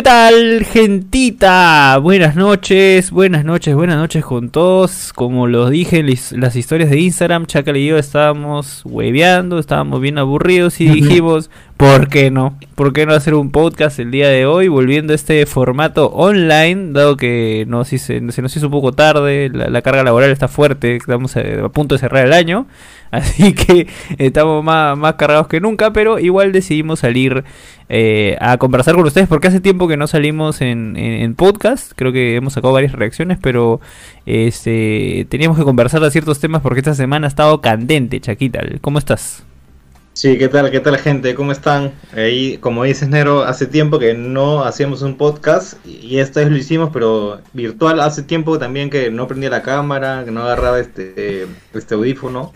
¿Qué tal, gentita? Buenas noches, buenas noches, buenas noches con todos. Como lo dije en las historias de Instagram, Chacal y yo estábamos hueveando, estábamos bien aburridos y dijimos, ¿por qué no? ¿Por qué no hacer un podcast el día de hoy, volviendo a este formato online, dado que no, se, nos hizo un poco tarde, la, carga laboral está fuerte, estamos a, a punto de cerrar el año. Así que estamos más, más cargados que nunca, pero igual decidimos salir eh, a conversar con ustedes porque hace tiempo que no salimos en, en, podcast. Creo que hemos sacado varias reacciones, pero este, teníamos que conversar de ciertos temas porque esta semana ha estado candente, Chaquita. ¿Cómo estás? Sí, ¿qué tal? ¿Qué tal gente? ¿Cómo están? Ahí, como dices Nero, hace tiempo que no hacíamos un podcast y esta vez lo hicimos, pero virtual. Hace tiempo también que no prendía la cámara, que no agarraba este, este audífono.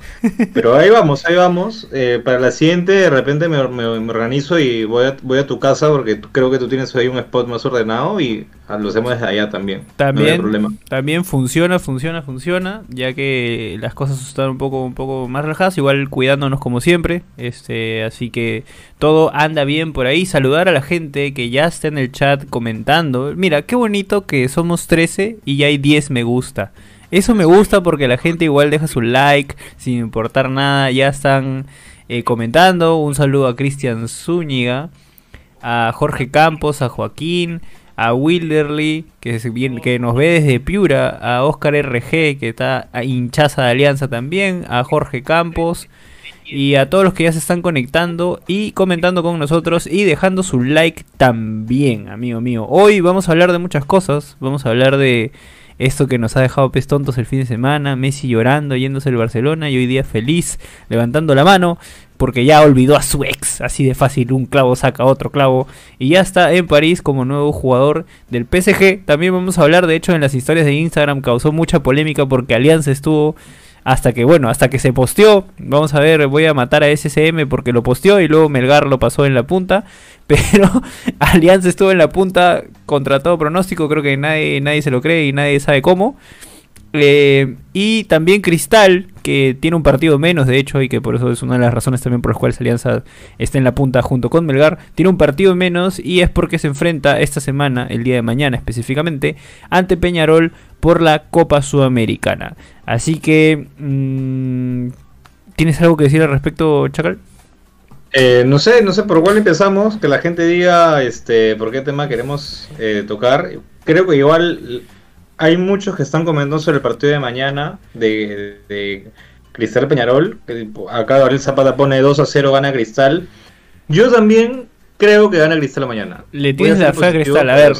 Pero ahí vamos, ahí vamos. Eh, para la siguiente, de repente me, organizo y voy a, voy a tu casa porque creo que tú tienes ahí un spot más ordenado y lo hacemos desde allá también. También, problema. también funciona, funciona, funciona, ya que las cosas están un poco, un poco más relajadas, igual cuidándonos como siempre. Este, así que todo anda bien por ahí. Saludar a la gente que ya está en el chat comentando. Mira, qué bonito que somos 13 y ya hay 10 me gusta. Eso me gusta porque la gente igual deja su like sin importar nada. Ya están eh, comentando. Un saludo a Cristian Zúñiga, a Jorge Campos, a Joaquín a Wilderly, que, nos ve desde Piura, a Oscar RG, que está a hinchaza de Alianza también, a Jorge Campos y a todos los que ya se están conectando y comentando con nosotros y dejando su like también, amigo mío. Hoy vamos a hablar de muchas cosas, vamos a hablar de esto que nos ha dejado pez tontos el fin de semana, Messi llorando, yéndose al Barcelona y hoy día feliz, levantando la mano porque ya olvidó a su ex. Así de fácil, un clavo saca otro clavo. Y ya está en París como nuevo jugador del PSG. También vamos a hablar, de hecho, en las historias de Instagram causó mucha polémica porque Alianza estuvo hasta que, bueno, hasta que se posteó. Vamos a ver, voy a matar a SCM porque lo posteó y luego Melgar lo pasó en la punta. Pero Alianza estuvo en la punta contra todo pronóstico. Creo que nadie, nadie se lo cree y nadie sabe cómo. Eh, y también Cristal, que tiene un partido menos, de hecho, y que por eso es una de las razones también por las cuales Alianza está en la punta junto con Melgar, tiene un partido menos y es porque se enfrenta esta semana, el día de mañana específicamente, ante Peñarol por la Copa Sudamericana. Así que, mm, ¿tienes algo que decir al respecto, Chacal? Eh, no sé, no sé por cuál empezamos, que la gente diga este, por qué tema queremos eh, tocar. Creo que igual hay muchos que están comentando sobre el partido de mañana de, Cristal Peñarol. Acá Gabriel Zapata pone 2 a 0, gana Cristal. Yo también creo que gana Cristal mañana. Le tienes la fe a Cristal. A ver,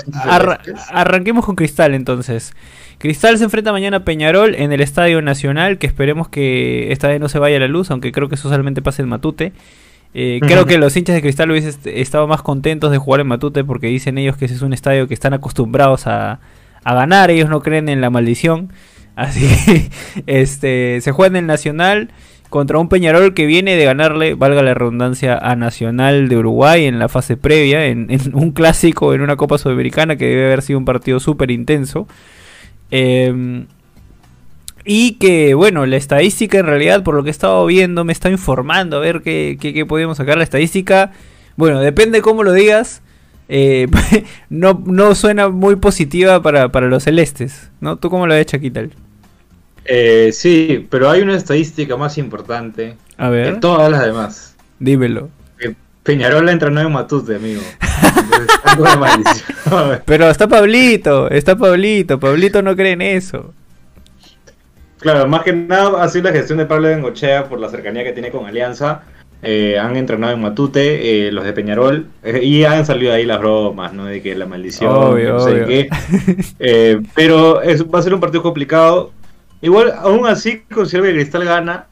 arranquemos con Cristal entonces. Cristal se enfrenta mañana a Peñarol en el Estadio Nacional, que esperemos que esta vez no se vaya la luz, aunque creo que eso solamente pase en Matute. Eh, creo que los hinchas de Cristal hubiesen estado más contentos de jugar en Matute porque dicen ellos que ese es un estadio que están acostumbrados a, a ganar, ellos no creen en la maldición. Así que este, se juega en el Nacional contra un Peñarol que viene de ganarle, valga la redundancia, a Nacional de Uruguay en la fase previa, en, un clásico, en una Copa Sudamericana que debe haber sido un partido súper intenso. Em, y que, bueno, la estadística en realidad, por lo que he estado viendo, me está informando a ver qué, qué, qué podemos sacar. La estadística, bueno, depende cómo lo digas, eh, no, no suena muy positiva para, los celestes, ¿no? ¿Tú cómo lo ves, Chaquital? Eh, sí, pero hay una estadística más importante A ver. que todas las demás. Dímelo. Peñarol entrenó en Matute, amigo. pero está Pablito, está Pablito. Pablito no cree en eso. Claro, más que nada ha sido la gestión de Pablo Bengochea por la cercanía que tiene con Alianza eh, han entrenado en Matute, eh, los de Peñarol, eh, y han salido ahí las bromas, ¿no? De que la maldición, no sé qué. pero va a ser un partido complicado. Igual, aún así, considero que Cristal gana,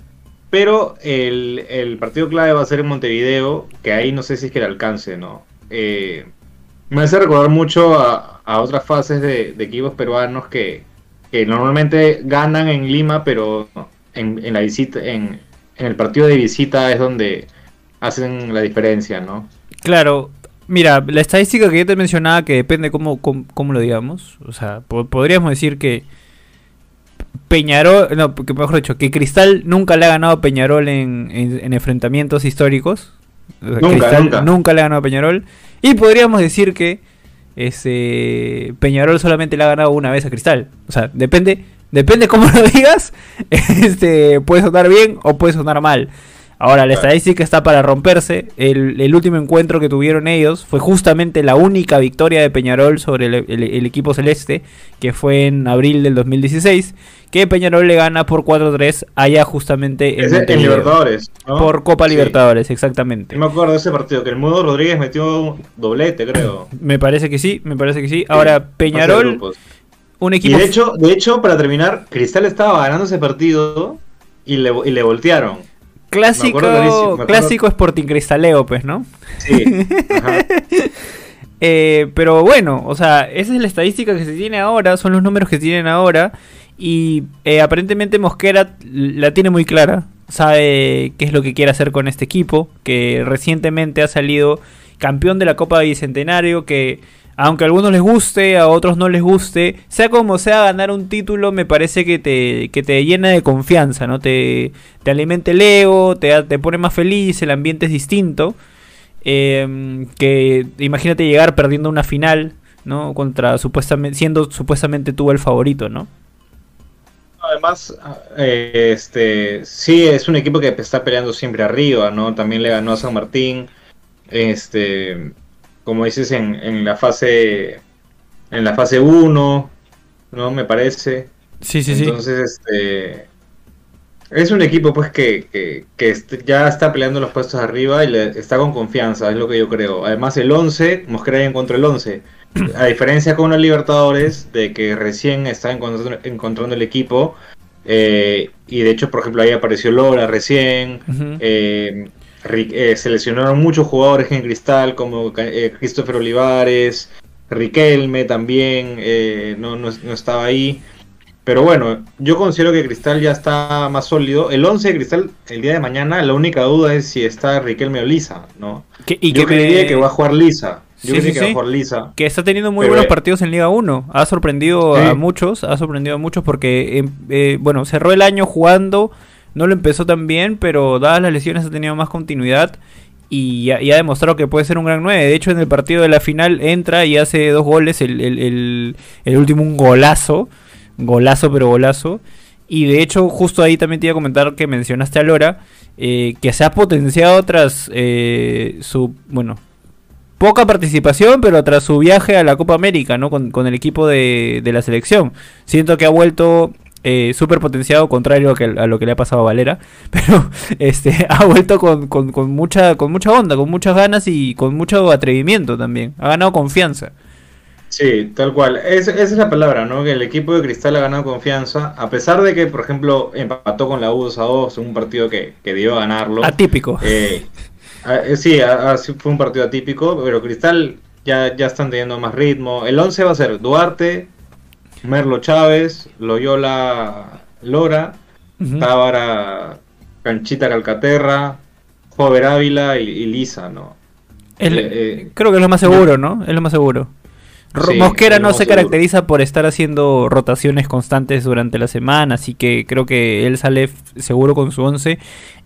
pero el, partido clave va a ser en Montevideo, que ahí no sé si es que le alcance, ¿no? me hace recordar mucho a, otras fases de, equipos peruanos que, normalmente ganan en Lima, pero en, en la visita, en, en el partido de visita es donde hacen la diferencia, ¿no? Claro, mira, la estadística que yo te mencionaba, que depende cómo, cómo, lo digamos, o sea, podríamos decir que Peñarol, no, que mejor dicho, que Cristal nunca le ha ganado a Peñarol en, enfrentamientos históricos. nunca, Cristal nunca. le ha ganado a Peñarol. Y podríamos decir que Este, Peñarol solamente le ha ganado una vez a Cristal. O sea, depende, depende cómo lo digas. Este, puede sonar bien o puede sonar mal. Ahora, la estadística está para romperse. El, último encuentro que tuvieron ellos fue justamente la única victoria de Peñarol sobre el, equipo celeste, que fue en abril del 2016, que Peñarol le gana por 4-3 allá justamente en, en Libertadores. Por Copa Libertadores, exactamente. me acuerdo de ese partido, que el Mudo Rodríguez metió un doblete, creo. me parece que sí, me parece que sí. Ahora, Peñarol, un equipo... Y de hecho, de hecho, para terminar, Cristal estaba ganando ese partido y le, y le voltearon. Clásico, clásico Sporting Cristaleo, pues, ¿no? Sí. Eh, pero bueno, o sea, esa es la estadística que se tiene ahora, son los números que se tienen ahora. Y eh, aparentemente Mosquera la tiene muy clara, sabe qué es lo que quiere hacer con este equipo, que recientemente ha salido campeón de la Copa Bicentenario, que aunque a algunos les guste, a otros no les guste, sea como sea, ganar un título me parece que te, que te llena de confianza, ¿no? Te, te alimenta el ego, te, te pone más feliz, el ambiente es distinto. Em, que imagínate llegar perdiendo una final, ¿no? Contra supuestamente, siendo supuestamente tú el favorito, ¿no? Además, eh, este, sí, es un equipo que está peleando siempre arriba, ¿no? También le ganó a San Martín. Este, como dices, en, en la fase en la fase 1, ¿no? Me parece. Sí, sí, sí. Entonces, este es un equipo pues que, que, que, ya está peleando los puestos arriba y le, está con confianza, es lo que yo creo. Además el 11, Mosquera ya contra el 11. A diferencia con los Libertadores, de que recién está encontrando, encontrando el equipo, eh, y de hecho, por ejemplo, ahí apareció Lora recién, eh, seleccionaron muchos jugadores en Cristal, como eh, Christopher Olivares, Riquelme también, eh, no, no, estaba ahí. Pero bueno, yo considero que Cristal ya está más sólido. El 11 de Cristal, el día de mañana, la única duda es si está Riquelme o Lisa, ¿no? y yo creería que va a jugar Lisa. Yo que va a jugar Lisa. Que está teniendo muy buenos partidos en Liga 1. Ha sorprendido a muchos, ha sorprendido a muchos porque, bueno, cerró el año jugando no lo empezó tan bien, pero dadas las lesiones ha tenido más continuidad y, ha demostrado que puede ser un gran 9. De hecho, en el partido de la final entra y hace dos goles, el, último un golazo, golazo pero golazo. Y de hecho, justo ahí también te iba a comentar que mencionaste a Lora, eh, que se ha potenciado tras eh, su, bueno, poca participación, pero tras su viaje a la Copa América, ¿no? Con, con el equipo de, de, la selección. Siento que ha vuelto eh, súper potenciado, contrario a, que, a, lo que le ha pasado a Valera, pero este ha vuelto con, con, mucha, con mucha onda, con muchas ganas y con mucho atrevimiento también. Ha ganado confianza. Sí, tal cual. esa es la palabra, ¿no? Que el equipo de Cristal ha ganado confianza, a pesar de que, por ejemplo, empató con la U 2 a 2 en un partido que, que dio ganarlo. Atípico. Eh, eh sí, fue un partido atípico, pero Cristal ya, ya están teniendo más ritmo. El 11 va a ser Duarte, Merlo Chávez, Loyola Lora, Tábara Canchita Calcaterra, Jover Ávila y, Lisa, ¿no? Eh, eh, creo que es lo más seguro, ¿no? Es lo más seguro. Mosquera no se caracteriza por estar haciendo rotaciones constantes durante la semana, así que creo que él sale seguro con su 11.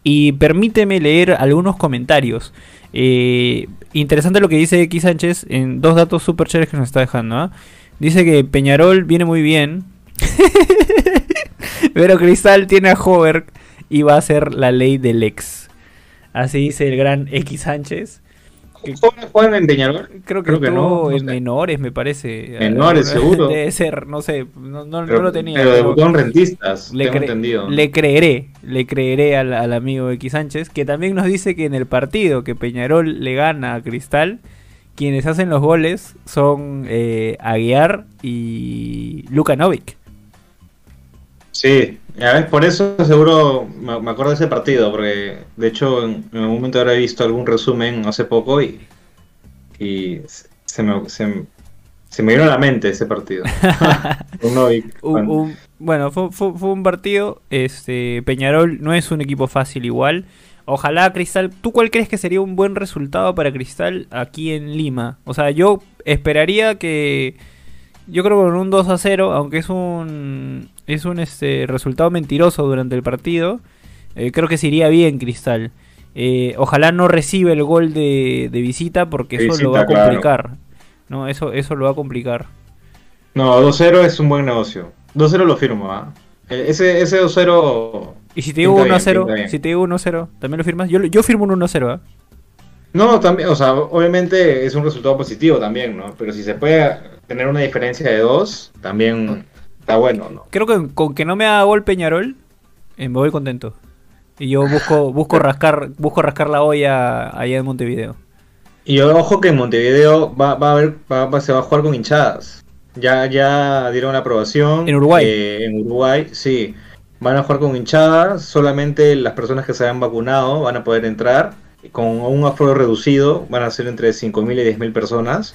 Y permíteme leer algunos comentarios. Eh, interesante lo que dice X Sánchez en dos datos super chéveres que nos está dejando. Dice que Peñarol viene muy bien. pero Cristal tiene a Hover y va a ser la ley del ex. Así dice el gran X Sánchez. ¿Juegan en Peñarol? Creo que, Creo que no, en menores, me parece. Menores, seguro. Debe ser, no sé, no, lo tenía. Pero son rentistas, le tengo entendido. Le creeré, le creeré al, al, amigo X Sánchez, que también nos dice que en el partido que Peñarol le gana a Cristal, quienes hacen los goles son eh, Aguiar y Luka Novik. Sí, por eso seguro me, acuerdo de ese partido, porque de hecho en, algún momento habré visto algún resumen hace poco y, y se, me, se, me vino a la mente ese partido. bueno, fue, fue, fue, un partido, este Peñarol no es un equipo fácil igual, Ojalá Cristal, ¿tú cuál crees que sería un buen resultado para Cristal aquí en Lima? O sea, yo esperaría que yo creo que con un 2 a 0, aunque es un es un este resultado mentiroso durante el partido, eh, creo que se iría bien Cristal. Eh, ojalá no reciba el gol de, visita porque eso lo va a complicar. ¿no? Eso, eso lo va a complicar. No, 2-0 es un buen negocio. 2-0 lo firmo, ¿ah? Eh, Ese, ese 2-0. Y si te digo Pinta bien, 1-0, pinta bien. si te digo 1-0, ¿también lo firmas? Yo, yo firmo un 1-0, ¿ah? No, también, o sea, obviamente es un resultado positivo también, ¿no? Pero si se puede tener una diferencia de 2, también está bueno, ¿no? Creo que con que no me haga gol Peñarol, eh, me voy contento. Y yo busco, busco rascar, busco rascar la olla allá en Montevideo. Y ojo que en Montevideo va, va a haber, va- va- se va a jugar con hinchadas. Ya, ya dieron la aprobación. ¿En Uruguay? eh, en Uruguay, sí. Van a jugar con hinchadas. Solamente las personas que se hayan vacunado van a poder entrar. Con un aforo reducido. Van a ser entre 5.000 y 10.000 personas.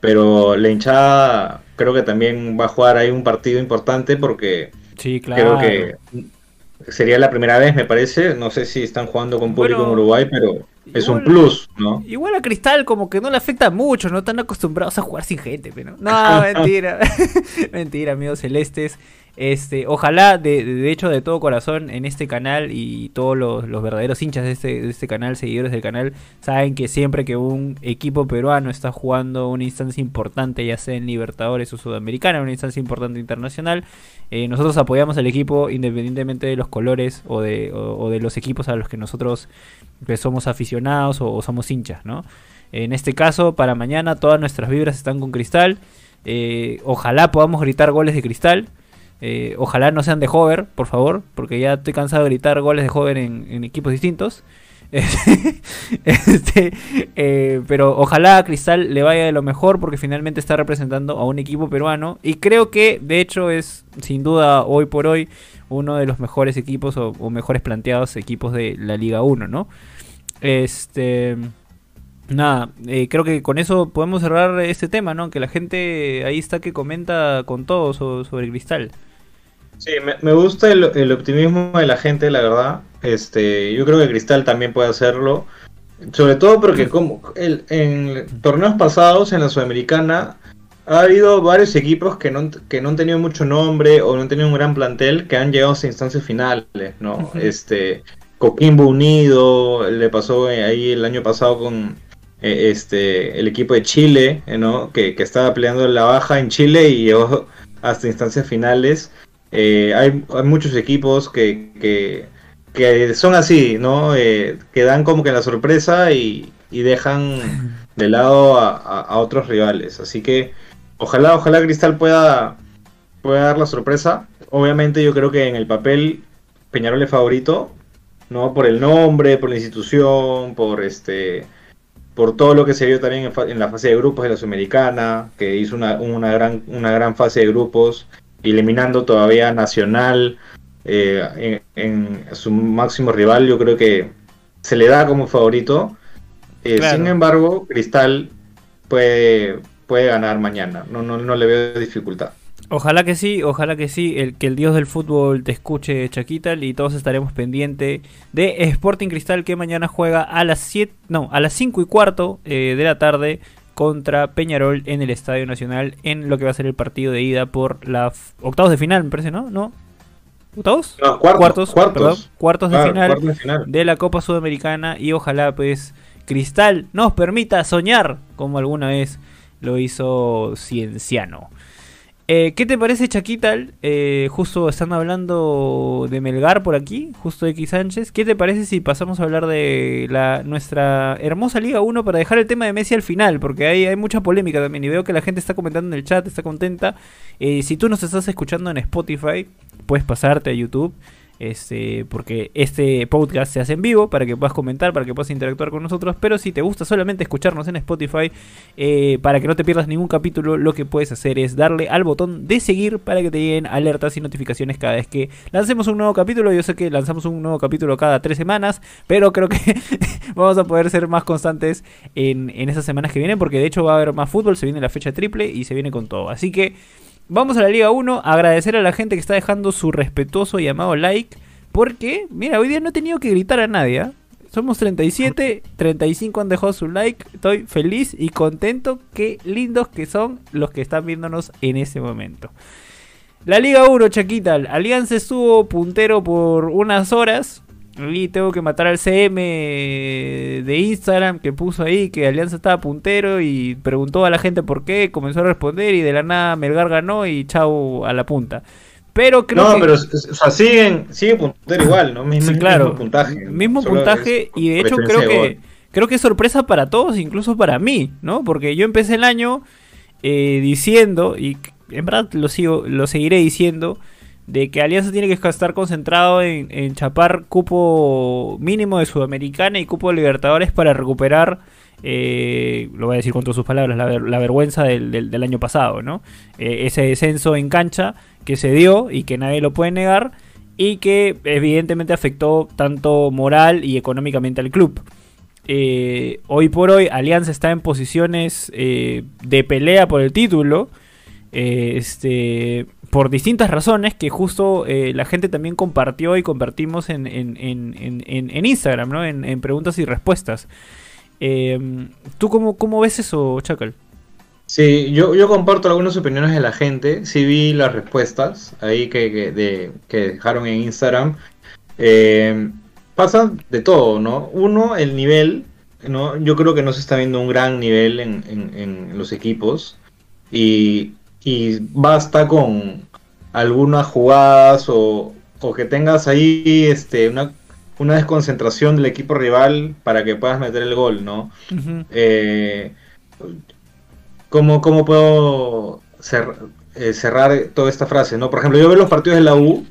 Pero la hinchada creo que también va a jugar ahí un partido importante porque Sí, claro. creo que sería la primera vez, me parece. No sé si están jugando con público Bueno, en Uruguay, pero es un plus, ¿no? Igual a Cristal como que no le afecta mucho, no están acostumbrados a jugar sin gente, pero no, mentira. mentira, amigos celestes. Este, ojalá, de, hecho, de todo corazón, en este canal y todos los, verdaderos hinchas de este, de este canal, seguidores del canal, saben que siempre que un equipo peruano está jugando una instancia importante, ya sea en Libertadores o Sudamericana, una instancia importante internacional, eh, nosotros apoyamos al equipo independientemente de los colores o de, los equipos a los que nosotros pues, somos aficionados o, o somos hinchas, ¿no? En este caso, para mañana todas nuestras vibras están con Cristal. Eh, ojalá podamos gritar goles de Cristal. Eh, ojalá no sean de Hover, por favor, porque ya estoy cansado de gritar goles de Hover en, equipos distintos. Este, eh, pero ojalá a Cristal le vaya de lo mejor porque finalmente está representando a un equipo peruano y creo que de hecho es sin duda hoy por hoy uno de los mejores equipos o, mejores planteados equipos de la Liga 1, ¿no? Este. Nada, eh, creo que con eso podemos cerrar este tema, ¿no? Que la gente ahí está que comenta con todo so- sobre Cristal. Sí, me, me gusta el, el optimismo de la gente, la verdad. Este, yo creo que Cristal también puede hacerlo. Sobre todo porque como el- en torneos pasados en la Sudamericana ha habido varios equipos que no, han- que no han tenido mucho nombre o no han tenido un gran plantel que han llegado a instancias finales, ¿no? Este, Coquimbo Unido, le pasó ahí el año pasado con eh, este el equipo de Chile, ¿no? Que, que estaba peleando la baja en Chile y llegó hasta instancias finales. Eh, hay, hay muchos equipos que, que, que son así, ¿no? Eh, que dan como que la sorpresa y, y dejan de lado a, a- a otros rivales. Así que ojalá, ojalá Cristal pueda, pueda dar la sorpresa. Obviamente yo creo que en el papel Peñarol es favorito, ¿no? Por el nombre, por la institución, por este por todo lo que se vio también en la fase de grupos de la Sudamericana, que hizo una, una, gran, una gran fase de grupos, eliminando todavía Nacional eh, en, en su máximo rival, yo creo que se le da como favorito. Eh, Claro. Sin embargo, Cristal puede, puede ganar mañana, no, no, no le veo dificultad. Ojalá que sí, ojalá que sí, el, que el dios del fútbol te escuche, Chaquital, y todos estaremos pendientes de Sporting Cristal que mañana juega a las 7, no, a las 5 y cuarto eh, de la tarde contra Peñarol en el Estadio Nacional en lo que va a ser el partido de ida por la octavos de final, me parece, ¿no? ¿No? ¿Octavos? No, cuartos, cuartos. perdón, cuartos de Claro, final cuartos de final. de la Copa Sudamericana y ojalá pues Cristal nos permita soñar como alguna vez lo hizo Cienciano. Eh, ¿Qué te parece Chaquital? Eh, justo están hablando de Melgar por aquí, justo X Sánchez. ¿Qué te parece si pasamos a hablar de la nuestra hermosa Liga 1 para dejar el tema de Messi al final? Porque hay, hay mucha polémica también y veo que la gente está comentando en el chat, está contenta. Eh, si tú nos estás escuchando en Spotify, puedes pasarte a YouTube. Este, porque este podcast se hace en vivo para que puedas comentar, para que puedas interactuar con nosotros. Pero si te gusta solamente escucharnos en Spotify, eh, para que no te pierdas ningún capítulo, lo que puedes hacer es darle al botón de seguir para que te lleguen alertas y notificaciones cada vez que lancemos un nuevo capítulo. Yo sé que lanzamos un nuevo capítulo cada tres semanas, pero creo que vamos a poder ser más constantes en, en esas semanas que vienen, porque de hecho va a haber más fútbol, se viene la fecha triple y se viene con todo. Así que vamos a la Liga 1, agradecer a la gente que está dejando su respetuoso y amado like, porque, mira, hoy día no he tenido que gritar a nadie. ¿ah? Somos 37, 35 han dejado su like. Estoy feliz y contento. Qué lindos que son los que están viéndonos en este momento. La Liga 1, Chaquita. Alianza estuvo puntero por unas horas. Y tengo que matar al CM de Instagram que puso ahí que Alianza estaba puntero y preguntó a la gente por qué, comenzó a responder y de la nada Melgar ganó y chau a la punta. Pero creo no, que... pero o sea, siguen, siguen puntero igual, ¿no? Mismo, claro, puntaje. Mismo puntaje y de hecho creo que, creo que es sorpresa para todos, incluso para mí, ¿no? Porque yo empecé el año eh, diciendo, y en verdad lo, sigo, lo seguiré diciendo, de que Alianza tiene que estar concentrado en, chapar cupo mínimo de Sudamericana y cupo de Libertadores para recuperar, eh, lo voy a decir con todas sus palabras, la, vergüenza del, año pasado, ¿no? Eh, ese descenso en cancha que se dio y que nadie lo puede negar y que evidentemente afectó tanto moral y económicamente al club. Eh, hoy por hoy Alianza está en posiciones de pelea por el título. este, por distintas razones que justo eh, la gente también compartió y compartimos en, en, en, en Instagram, ¿no? En, preguntas y respuestas. Em, ¿Tú cómo, cómo, ves eso, Chacal? Sí, yo, yo comparto algunas opiniones de la gente. Sí vi las respuestas ahí que, que, de, que dejaron en Instagram. Eh, pasa de todo, ¿no? Uno, el nivel, ¿no? Yo creo que no se está viendo un gran nivel en los equipos. Y y basta con algunas jugadas o, que tengas ahí este, una, una, desconcentración del equipo rival para que puedas meter el gol, ¿no? Eh, ¿cómo, puedo eh, cerrar toda esta frase, ¿no? Por ejemplo, yo veo los partidos de la U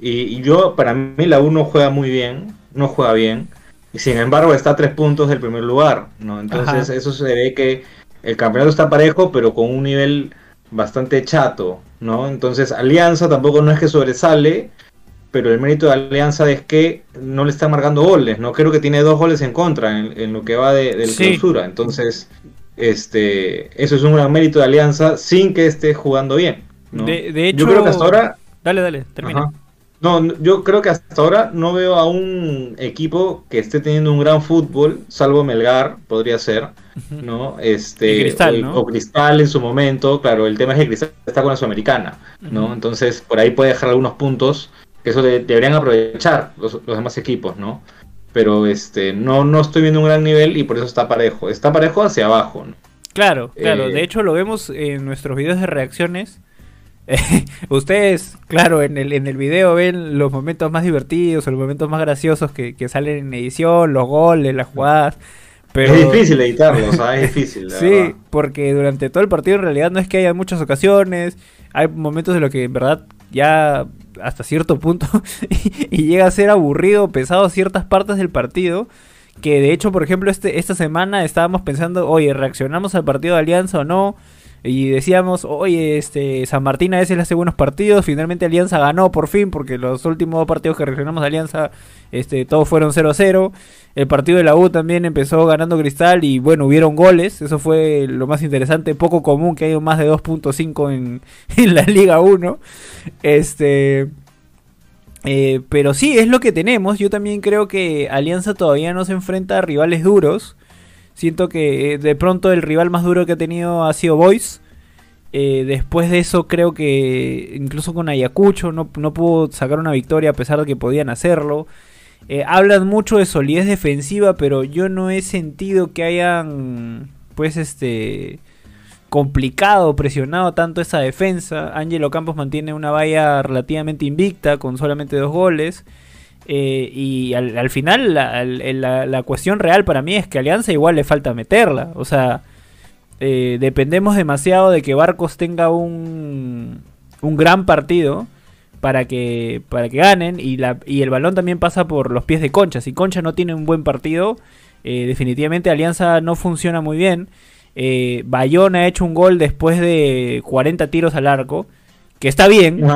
y, yo, para mí, la U no juega muy bien, no juega bien, y sin embargo está a tres puntos del primer lugar, ¿no? Entonces, eso se ve que el campeonato está parejo, pero con un nivel bastante chato, ¿no? Entonces Alianza tampoco no es que sobresale, pero el mérito de Alianza es que no le están marcando goles, ¿no? Creo que tiene dos goles en contra en, lo que va de, la clausura. Entonces, este, eso es un gran mérito de Alianza sin que esté jugando bien. ¿no? De, hecho, yo creo que hasta ahora... Dale, dale, termina. No, yo creo que hasta ahora no veo a un equipo que esté teniendo un gran fútbol, salvo Melgar, podría ser, ¿no? Este, o, Cristal en su momento, claro, el tema es que Cristal está con la Sudamericana, ¿no? Entonces, por ahí puede dejar algunos puntos que eso deberían aprovechar los, demás equipos, ¿no? Pero este, no, no estoy viendo un gran nivel y por eso está parejo. Está parejo hacia abajo, ¿no? Claro, claro. de eh, hecho, lo vemos en nuestros videos de reacciones ustedes, claro, en el, en el video ven los momentos más divertidos, los momentos más graciosos que, salen en edición, los goles, las jugadas. Pero... Es difícil editarlos, es difícil. sí, porque durante todo el partido en realidad no es que haya muchas ocasiones, hay momentos de lo que en verdad ya hasta cierto punto y llega a ser aburrido, pesado ciertas partes del partido. Que de hecho, por ejemplo, este, esta semana estábamos pensando, oye, ¿reaccionamos al partido de Alianza o no? Y decíamos, oye, este, San Martín a veces le hace buenos partidos. Finalmente Alianza ganó por fin, porque los últimos dos partidos que reaccionamos a Alianza, este, todos fueron 0-0. El partido de la U también empezó ganando Cristal y bueno, hubieron goles. Eso fue lo más interesante, poco común que haya más de 2.5 en, en la Liga 1. Este. Eh, pero sí, es lo que tenemos. Yo también creo que Alianza todavía no se enfrenta a rivales duros. Siento que eh, de pronto el rival más duro que ha tenido ha sido Boys. Eh, después de eso creo que incluso con Ayacucho no, no pudo sacar una victoria a pesar de que podían hacerlo. Eh, hablan mucho de solidez defensiva, pero yo no he sentido que hayan pues este complicado, presionado tanto esa defensa. Angelo Campos mantiene una valla relativamente invicta con solamente dos goles. Eh, y al, final la, cuestión real para mí es que Alianza igual le falta meterla. O sea, eh, dependemos demasiado de que Barcos tenga un, un gran partido para que, para que ganen y, la, y el balón también pasa por los pies de Concha. Si Concha no tiene un buen partido, eh, definitivamente Alianza no funciona muy bien. Bayón ha hecho un gol después de 40 tiros al arco que está bien,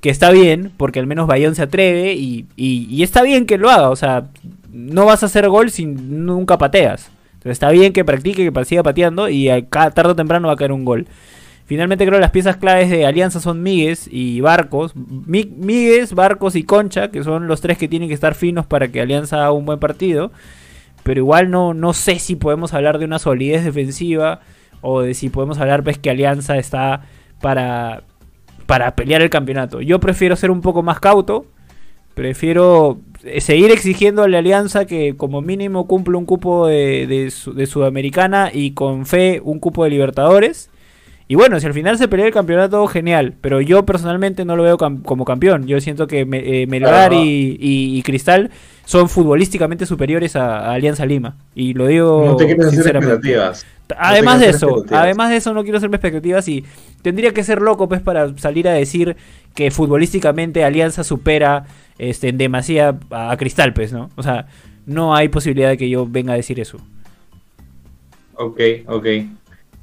que está bien, porque al menos Bayón se atreve y, y, está bien que lo haga, o sea, no vas a hacer gol si nunca pateas. Entonces está bien que practique, que siga pateando y tarde o temprano va a caer un gol. Finalmente creo que las piezas claves de Alianza son Migues y Barcos. Migues, Barcos y Concha, que son los tres que tienen que estar finos para que Alianza haga un buen partido. Pero igual no, no sé si podemos hablar de una solidez defensiva o de si podemos hablar pues que Alianza está para para pelear el campeonato. Yo prefiero ser un poco más cauto. Prefiero eh, seguir exigiendo a la alianza que como mínimo cumple un cupo de, de, Sudamericana y con fe un cupo de Libertadores. Y bueno, si al final se pelea el campeonato, genial. Pero yo personalmente no lo veo como campeón. Yo siento que eh, Melgar y, Cristal son futbolísticamente superiores a, Alianza Lima. Y lo digo no te sinceramente. Además de eso, además de eso no quiero hacerme expectativas y tendría que ser loco pues para salir a decir que futbolísticamente Alianza supera este, en demasía a Cristal, pues, ¿no? O sea, no hay posibilidad de que yo venga a decir eso. Ok, ok.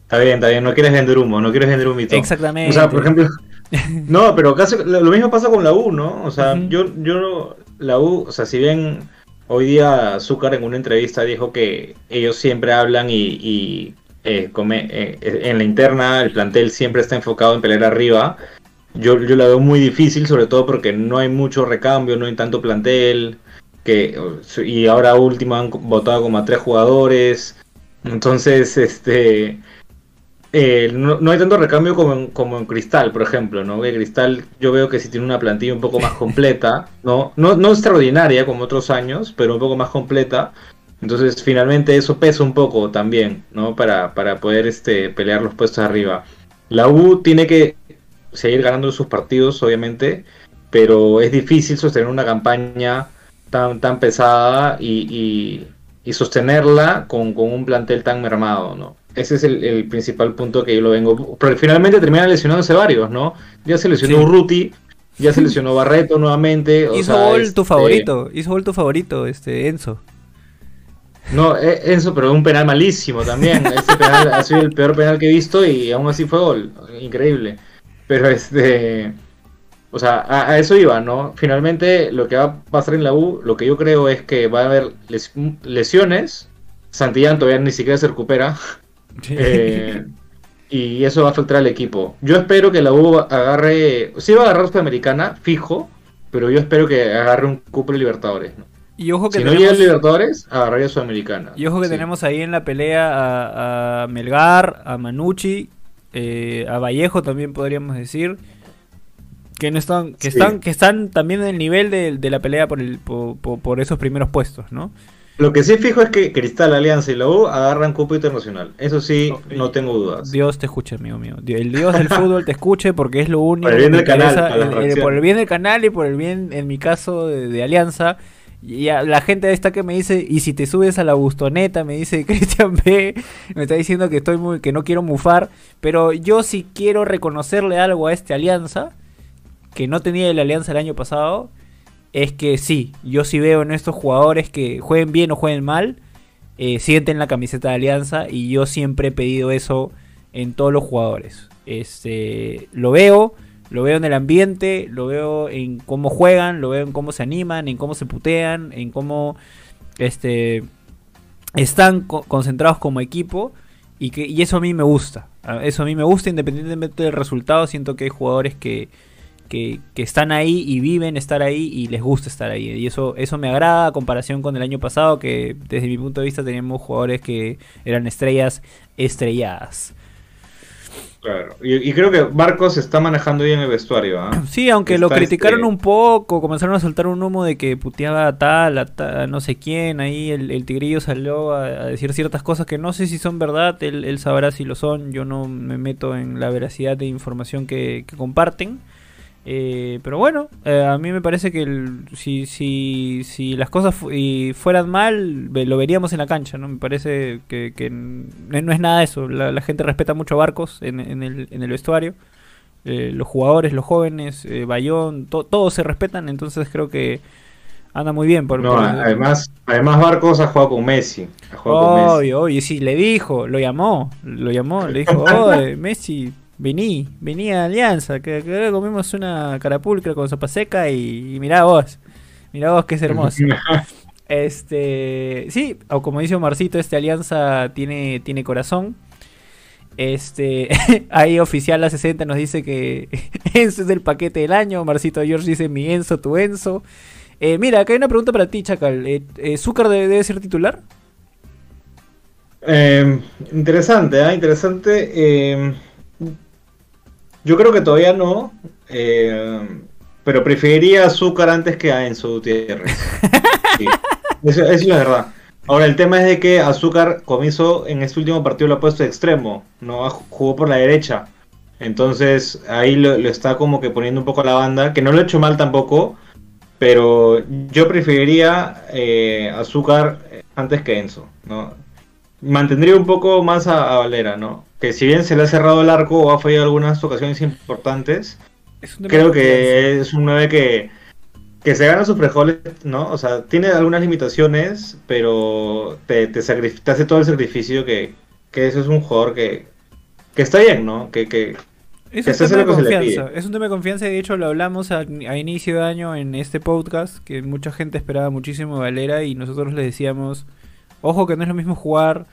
Está bien, está bien. No quieres vender humo, no quieres vender un mito. Exactamente. O sea, por ejemplo... no, pero casi lo mismo pasa con la U, ¿no? O sea, yo, yo, la U, o sea, si bien hoy día Azúcar en una entrevista dijo que ellos siempre hablan y, eh, come, eh, en la interna el plantel siempre está enfocado en pelear arriba yo, yo la veo muy difícil, sobre todo porque no hay mucho recambio, no hay tanto plantel, que y ahora último han votado como a tres jugadores, entonces este eh, no, hay tanto recambio como en, como en Cristal, por ejemplo, ¿no? Que Cristal yo veo que sí tiene una plantilla un poco más completa, ¿no? No, no extraordinaria como otros años, pero un poco más completa. Entonces finalmente eso pesa un poco también, ¿no? Para, para poder este, pelear los puestos arriba. La U tiene que seguir ganando sus partidos, obviamente, pero es difícil sostener una campaña tan, tan pesada y, y, sostenerla con, con, un plantel tan mermado, ¿no? Ese es el, principal punto que yo lo vengo. Pero finalmente terminan lesionándose varios, ¿no? Ya se lesionó Ruti, ya se lesionó Barreto nuevamente. hizo gol tu este favorito, hizo gol tu favorito, este Enzo. No, e, Enzo, pero un penal malísimo también. Ese penal ha sido el peor penal que he visto y aún así fue gol. Increíble. Pero este. O sea, a, eso iba, ¿no? Finalmente, lo que va a pasar en la U, lo que yo creo es que va a haber lesiones. Santillán todavía ni siquiera se recupera. Eh, y eso va a afectar al equipo. Yo espero que la U agarre. Sí va a agarrar Sudamericana, fijo. Pero yo espero que agarre un cupo de Libertadores, ¿no? Y ojo que si no llega Libertadores, agarraría Sudamericana. Y ojo que tenemos ahí en la pelea a, a Melgar, a Manucci eh, a Vallejo también podríamos decir que no están que están que están también en el nivel de, la pelea por, el, por, esos primeros puestos no lo que sí fijo es que Cristal Alianza y la U agarran cupo internacional. Eso sí no tengo dudas. Dios te escuche amigo mío. El Dios del fútbol te escuche porque es lo único por el bien del canal por el bien del canal y por el bien en mi caso de Alianza y la gente esta que me dice, y si te subes a la bustoneta, me dice Cristian B, me está diciendo que estoy muy, que no quiero mufar, pero yo sí quiero reconocerle algo a esta alianza, que no tenía la alianza el año pasado, es que sí, yo sí veo en estos jugadores que jueguen bien o jueguen mal, eh, sienten la camiseta de alianza, y yo siempre he pedido eso en todos los jugadores. Este, lo veo lo veo en el ambiente, lo veo en cómo juegan, lo veo en cómo se animan, en cómo se putean, en cómo este, están concentrados como equipo. Y, que, y eso a mí me gusta. Eso a mí me gusta independientemente del resultado. Siento que hay jugadores que, que, están ahí y viven estar ahí y les gusta estar ahí. Y eso, eso me agrada a comparación con el año pasado que desde mi punto de vista teníamos jugadores que eran estrellas estrelladas. Claro, y, creo que Barcos está manejando bien el vestuario. ¿ah? Sí, aunque lo criticaron este un poco, comenzaron a soltar un humo de que puteaba a tal, a, no sé quién, ahí el, tigrillo salió a, decir ciertas cosas que no sé si son verdad, él, sabrá si lo son, yo no me meto en la veracidad de información que comparten. Eh, pero bueno, eh, a mí me parece que si, si, si las cosas fueran mal, lo veríamos en la cancha, ¿no? Me parece que, no es nada eso. La, gente respeta mucho a Barcos en, el, en el, vestuario. Eh, los jugadores, los jóvenes, Bayón, todos se respetan, entonces creo que anda muy bien. Por, Además, además Barcos ha jugado con Messi. Ha jugado obvio, obvio, sí, le dijo, lo llamó, lo llamó, le dijo, oh, Messi Vení, vení a Alianza, que, que comimos una carapulcra con sopa seca y, mirá vos, mirá vos que es hermoso. este, sí, o como dice Omarcito, este Alianza tiene, tiene corazón. Este, ahí oficial la 60 nos dice que Enzo es el paquete del año. Marcito George dice mi Enzo, tu Enzo. Eh, mira, acá hay una pregunta para ti, Chacal. Eh, eh ¿Zúcar debe, ser titular? Eh, interesante, ¿eh? interesante. Yo creo que todavía no, eh, pero preferiría Azúcar antes que a Enzo Gutiérrez. Sí, eso, eso es la verdad. Ahora, el tema es de que Azúcar comenzó en este último partido lo ha puesto de extremo, no jugó por la derecha. Entonces ahí lo, lo está como que poniendo un poco a la banda, que no lo ha hecho mal tampoco, pero yo preferiría eh, Azúcar antes que Enzo, ¿no? Mantendría un poco más a, a Valera, ¿no? Que si bien se le ha cerrado el arco o ha fallado algunas ocasiones importantes, creo de que es un 9 que, que se gana sus frijoles, ¿no? O sea, tiene algunas limitaciones, pero te, te, sacrif- te hace todo el sacrificio que, que eso es un jugador que, que está bien, ¿no? Que, que Es un tema de le confianza. Es un tema de confianza y de hecho lo hablamos a, a inicio de año en este podcast, que mucha gente esperaba muchísimo a Valera y nosotros les decíamos, ojo que no es lo mismo jugar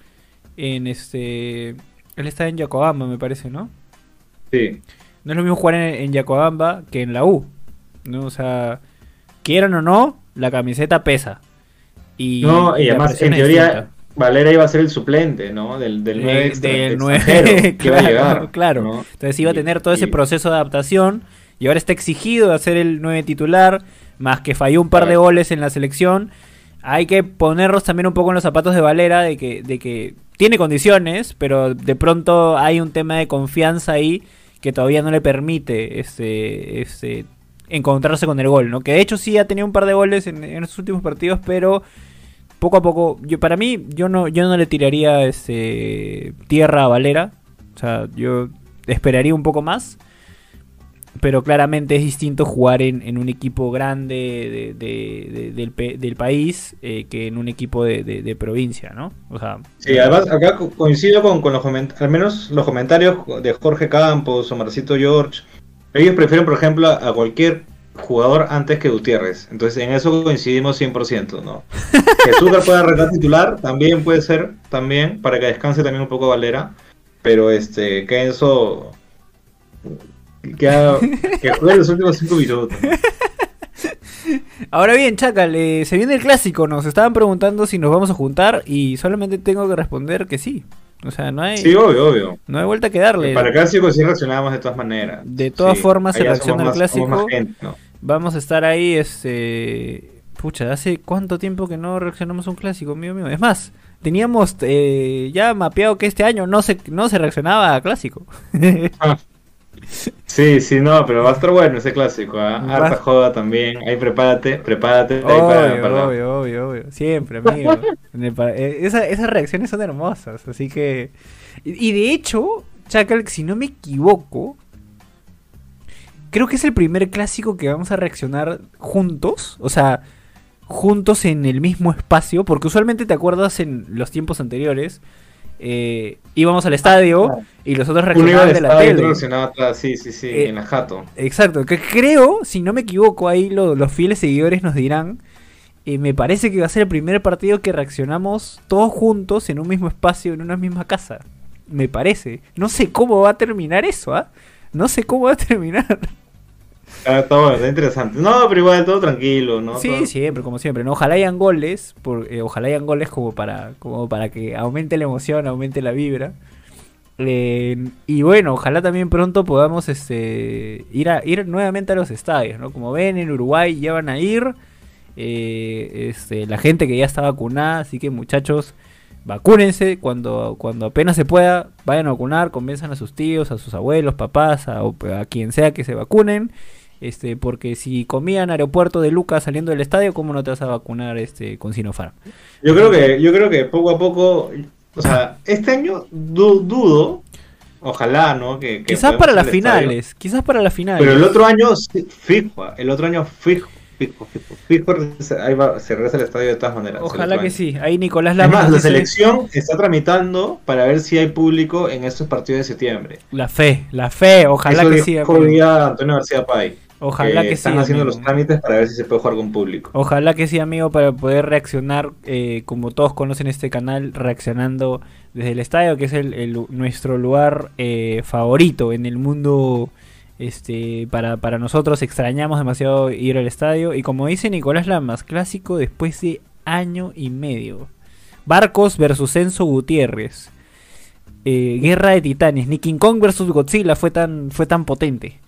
en este... Él está en Yacobamba, me parece, ¿no? sí. No es lo mismo jugar en, en Yacobamba que en la U. ¿no? O sea, quieran o no, la camiseta pesa. Y, No, y además, en teoría, distinta. Valera iba a ser el suplente, ¿no? Del, del 9 Eh, del extranjero nueve, que iba a llegar. claro. ¿no? Entonces iba a tener todo ese proceso de adaptación y ahora está exigido a ser el 9 titular, más que falló un par de goles en la selección. Hay que ponernos también un poco en los zapatos de Valera de que, de que tiene condiciones, pero de pronto hay un tema de confianza ahí que todavía no le permite este, este, encontrarse con el gol, ¿no? Que de hecho sí ha tenido un par de goles en, en estos últimos partidos, pero poco a poco, yo para mí, yo no, yo no le tiraría este tierra a Valera. O sea, yo esperaría un poco más. Pero claramente es distinto jugar en, en un equipo grande de- de- de- del, país eh, que en un equipo de, provincia, ¿no? O sea, Sí, además acá co- coincido con, con los comentarios, al menos los comentarios de Jorge Campos o Marcito George. Ellos prefieren, por ejemplo, a cualquier jugador antes que Gutiérrez. Entonces, en eso coincidimos 100%, ¿no? Que Zúcar pueda arrancar titular, también puede ser, también, para que descanse también un poco Valera. Pero este, que Enzo que, juegue los últimos 5 minutos. Ahora bien, Chacal, eh, se viene el clásico. Nos estaban preguntando si nos vamos a juntar y solamente tengo que responder que sí. O sea, no hay, Sí, obvio, obvio. no hay vuelta que darle. Para el clásico sí reaccionamos de todas maneras. De todas Sí, formas, se reacciona al clásico. más gente, ¿no? Vamos a estar ahí, este... Pucha, ¿hace cuánto tiempo que no reaccionamos a un clásico, mío mío? Es más, teníamos eh, ya mapeado que este año no se, no se reaccionaba a clásico. Sí, sí, no, pero va a estar bueno ese clásico. ¿ah? Harta joda también. Ahí prepárate, prepárate. ahí para- obvio, para- obvio, obvio, obvio. Siempre, amigo. Eh, esa- esas reacciones son hermosas, así que... Y, y de hecho, Chacal, si no me equivoco, creo que es el primer clásico que vamos a reaccionar juntos. O sea, juntos en el mismo espacio. Porque usualmente te acuerdas en los tiempos anteriores. Eh, íbamos al estadio y los otros reaccionaban de la tele. atrás. Sí, sí, sí, Eh, en la jato. Exacto, que creo, si no me equivoco, ahí lo- los fieles seguidores nos dirán. eh, me parece que va a ser el primer partido que reaccionamos todos juntos en un mismo espacio, en una misma casa. Me parece. No sé cómo va a terminar eso, ¿ah? No sé cómo va a terminar. Ah, está interesante. No, pero igual todo tranquilo, ¿no? Sí, Todo- siempre, como siempre. ¿no? Ojalá hayan goles, por, eh, ojalá hayan goles como para, como para que aumente la emoción, aumente la vibra. Eh, y bueno, ojalá también pronto podamos este, ir, a, ir nuevamente a los estadios, ¿no? Como ven, en Uruguay ya van a ir. eh, este, la gente que ya está vacunada, así que muchachos, vacúnense cuando, cuando apenas se pueda, vayan a vacunar, convenzan a sus tíos, a sus abuelos, papás, a, a quien sea que se vacunen. Este, porque si comían aeropuerto de Lucas saliendo del estadio, ¿cómo no te vas a vacunar este con Sinopharm? Yo creo que, yo creo que poco a poco, o sea, este año du- dudo, ojalá, ¿no? Que, que Quizás para las estadio. finales, quizás para las finales. Pero el otro año, fijo, el otro año fijo, fijo, fijo, ahí va, se regresa al estadio de todas maneras. el Ojalá que sí. Ahí Nicolás Es Lama más, nos la selección está tramitando para ver si hay público en estos partidos de septiembre. La fe, la fe, ojalá Eso que sí. Antonio García Pay. Ojalá que, están sí. haciendo amigo. los trámites para ver si se puede jugar con público. Ojalá que sí, amigo, para poder reaccionar, eh, como todos conocen este canal, reaccionando desde el estadio, que es el, el- nuestro lugar eh, favorito en el mundo. Este, para, para nosotros extrañamos demasiado ir al estadio. Y como dice Nicolás Lamas, clásico después de año y medio. Barcos versus Enzo Gutiérrez. Eh, Guerra de Titanes. Ni King Kong versus Godzilla fue tan, fue tan potente.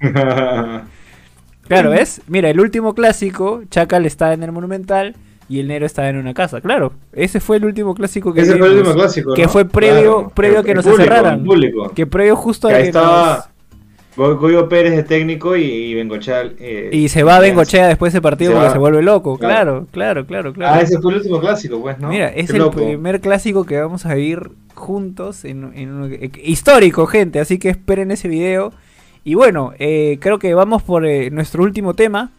Claro, ¿ves? Mira, el último clásico, Chacal está en el Monumental y el Negro estaba en una casa. Claro, ese fue el último clásico que Ese fue el vimos, último clásico. Que ¿no? fue previo, Claro, previo a que nos público, encerraran. el público. Que previo justo Que a ahí que estaba Goyo Pérez de técnico y, y Bengochea. eh, nos- Y se va Bengochea después de ese partido Se porque va. se vuelve loco. Claro. Claro, claro, claro. Ah, ese fue el último clásico, pues, ¿no? Mira, es Qué el loco. primer clásico que vamos a vivir juntos en, en un- eh, histórico, gente. Así que esperen ese video. Y bueno, eh, creo que vamos por eh, nuestro último tema,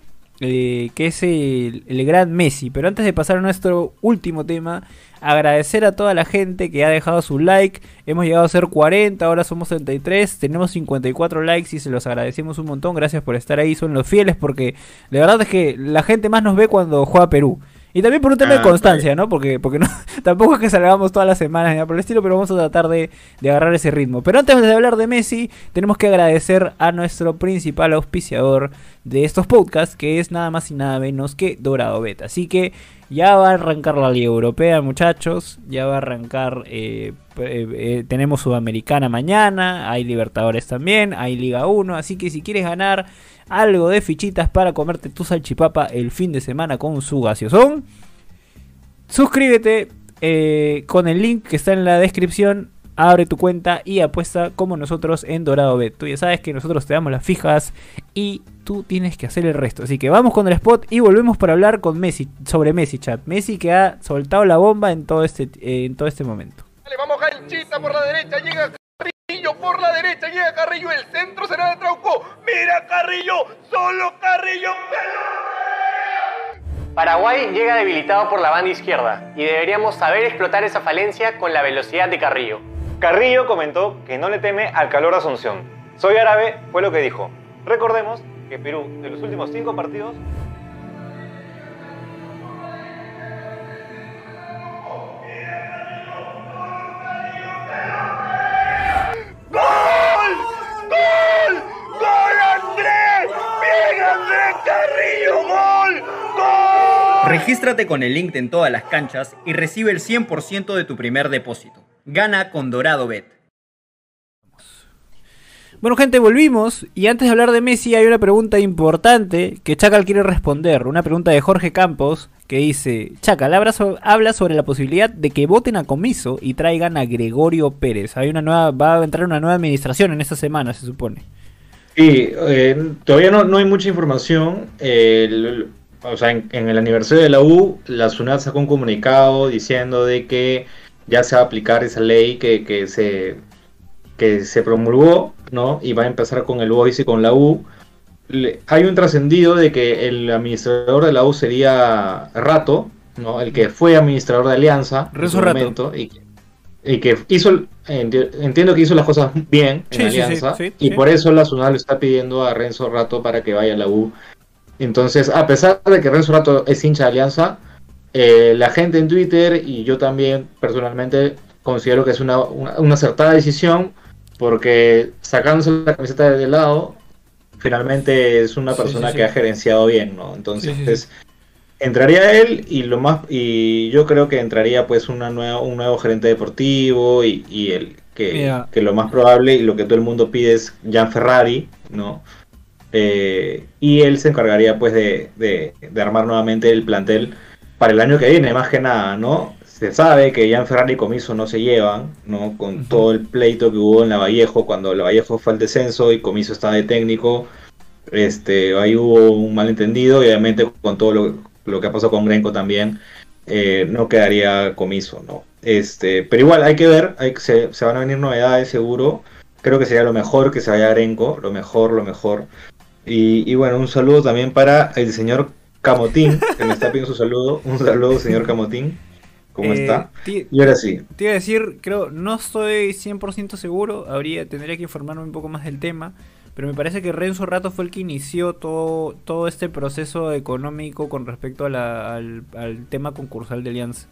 eh, que es el, el gran Messi. Pero antes de pasar a nuestro último tema, agradecer a toda la gente que ha dejado su like. Hemos llegado a ser 40, ahora somos 33, tenemos 54 likes y se los agradecemos un montón. Gracias por estar ahí, son los fieles porque la verdad es que la gente más nos ve cuando juega Perú. Y también por un tema Ah, de constancia, ¿no? Porque, porque no, tampoco es que salgamos todas las semanas ni nada por el estilo, pero vamos a tratar de, de agarrar ese ritmo. Pero antes de hablar de Messi, tenemos que agradecer a nuestro principal auspiciador de estos podcasts, que es nada más y nada menos que Dorado Bet. Así que ya va a arrancar la Liga Europea, muchachos. Ya va a arrancar. eh, eh, eh, tenemos Sudamericana mañana. Hay Libertadores también. Hay Liga 1. Así que si quieres ganar algo de fichitas para comerte tu salchipapa el fin de semana con su gaseosón, suscríbete eh, con el link que está en la descripción. Abre tu cuenta y apuesta como nosotros en Dorado Bet. Tú ya sabes que nosotros te damos las fijas y tú tienes que hacer el resto. Así que vamos con el spot y volvemos para hablar con Messi sobre Messi, chat. Messi que ha soltado la bomba en todo este, eh, en todo este momento. Por la derecha, llega Por la derecha, llega Carrillo, el centro será de Trauco. Mira Carrillo, solo Carrillo. Paraguay llega debilitado por la banda izquierda y deberíamos saber explotar esa falencia con la velocidad de Carrillo. Carrillo comentó que no le teme al calor Asunción. Soy árabe, fue lo que dijo. Recordemos que Perú, de los últimos cinco partidos, Regístrate con el link en todas las canchas y recibe el 100% de tu primer depósito. Gana con Dorado Bet. Bueno, gente, volvimos. Y antes de hablar de Messi, hay una pregunta importante que Chacal quiere responder. Una pregunta de Jorge Campos que dice: Chacal habla, so- habla sobre la posibilidad de que voten a Comiso y traigan a Gregorio Pérez. Hay una nueva, va a entrar una nueva administración en esta semana, se supone. Sí, eh, todavía no, no hay mucha información. eh, el- o sea, en, en el aniversario de la U, la SUNAT sacó un comunicado diciendo de que ya se va a aplicar esa ley que, que se que se promulgó, ¿no? Y va a empezar con el Boys y con la U. Le- hay un trascendido de que el administrador de la U sería Rato, ¿no? El que fue administrador de Alianza en Renzo su Rato. y, que- y que hizo, enti- entiendo que hizo las cosas bien en Sí, sí, sí, Alianza, sí, y por eso la SUNAT le está pidiendo a Renzo Rato para que vaya a la U. Entonces, a pesar de que Renzo Rato es hincha de Alianza, eh, la gente en Twitter y yo también personalmente considero que es una, una, una acertada decisión porque sacándose la camiseta de lado, finalmente es una persona sí, sí. que ha gerenciado bien, ¿no? Entonces, entraría él y lo más y yo creo que entraría pues una nueva, un nuevo gerente deportivo y, y el que, que lo más probable y lo que todo el mundo pide es Gian Ferrari, ¿no? Eh, y él se encargaría pues de, de- de armar nuevamente el plantel para el año que viene, más que nada, ¿no? Se sabe que Gian Ferrari y Comiso no se llevan, ¿no? Con todo el pleito que hubo en la Vallejo, cuando la Vallejo fue al descenso y Comiso estaba de técnico, este, ahí hubo un malentendido y obviamente con todo lo, lo que ha pasado con Grenco también, eh, no quedaría Comiso, ¿no? Este, pero igual hay que ver, hay, que- se, se van a venir novedades seguro, creo que sería lo mejor que se vaya Grenco, lo mejor, lo mejor. Y, y bueno, un saludo también para el señor Camotín, que me está pidiendo su saludo. Un saludo, señor Camotín. ¿Cómo Eh, está? Y ahora sí. Te iba a decir, creo, no estoy 100% seguro, habría, tendría que informarme un poco más del tema, pero me parece que Renzo Rato fue el que inició todo, todo este proceso económico con respecto a la- al, al tema concursal de Alianza,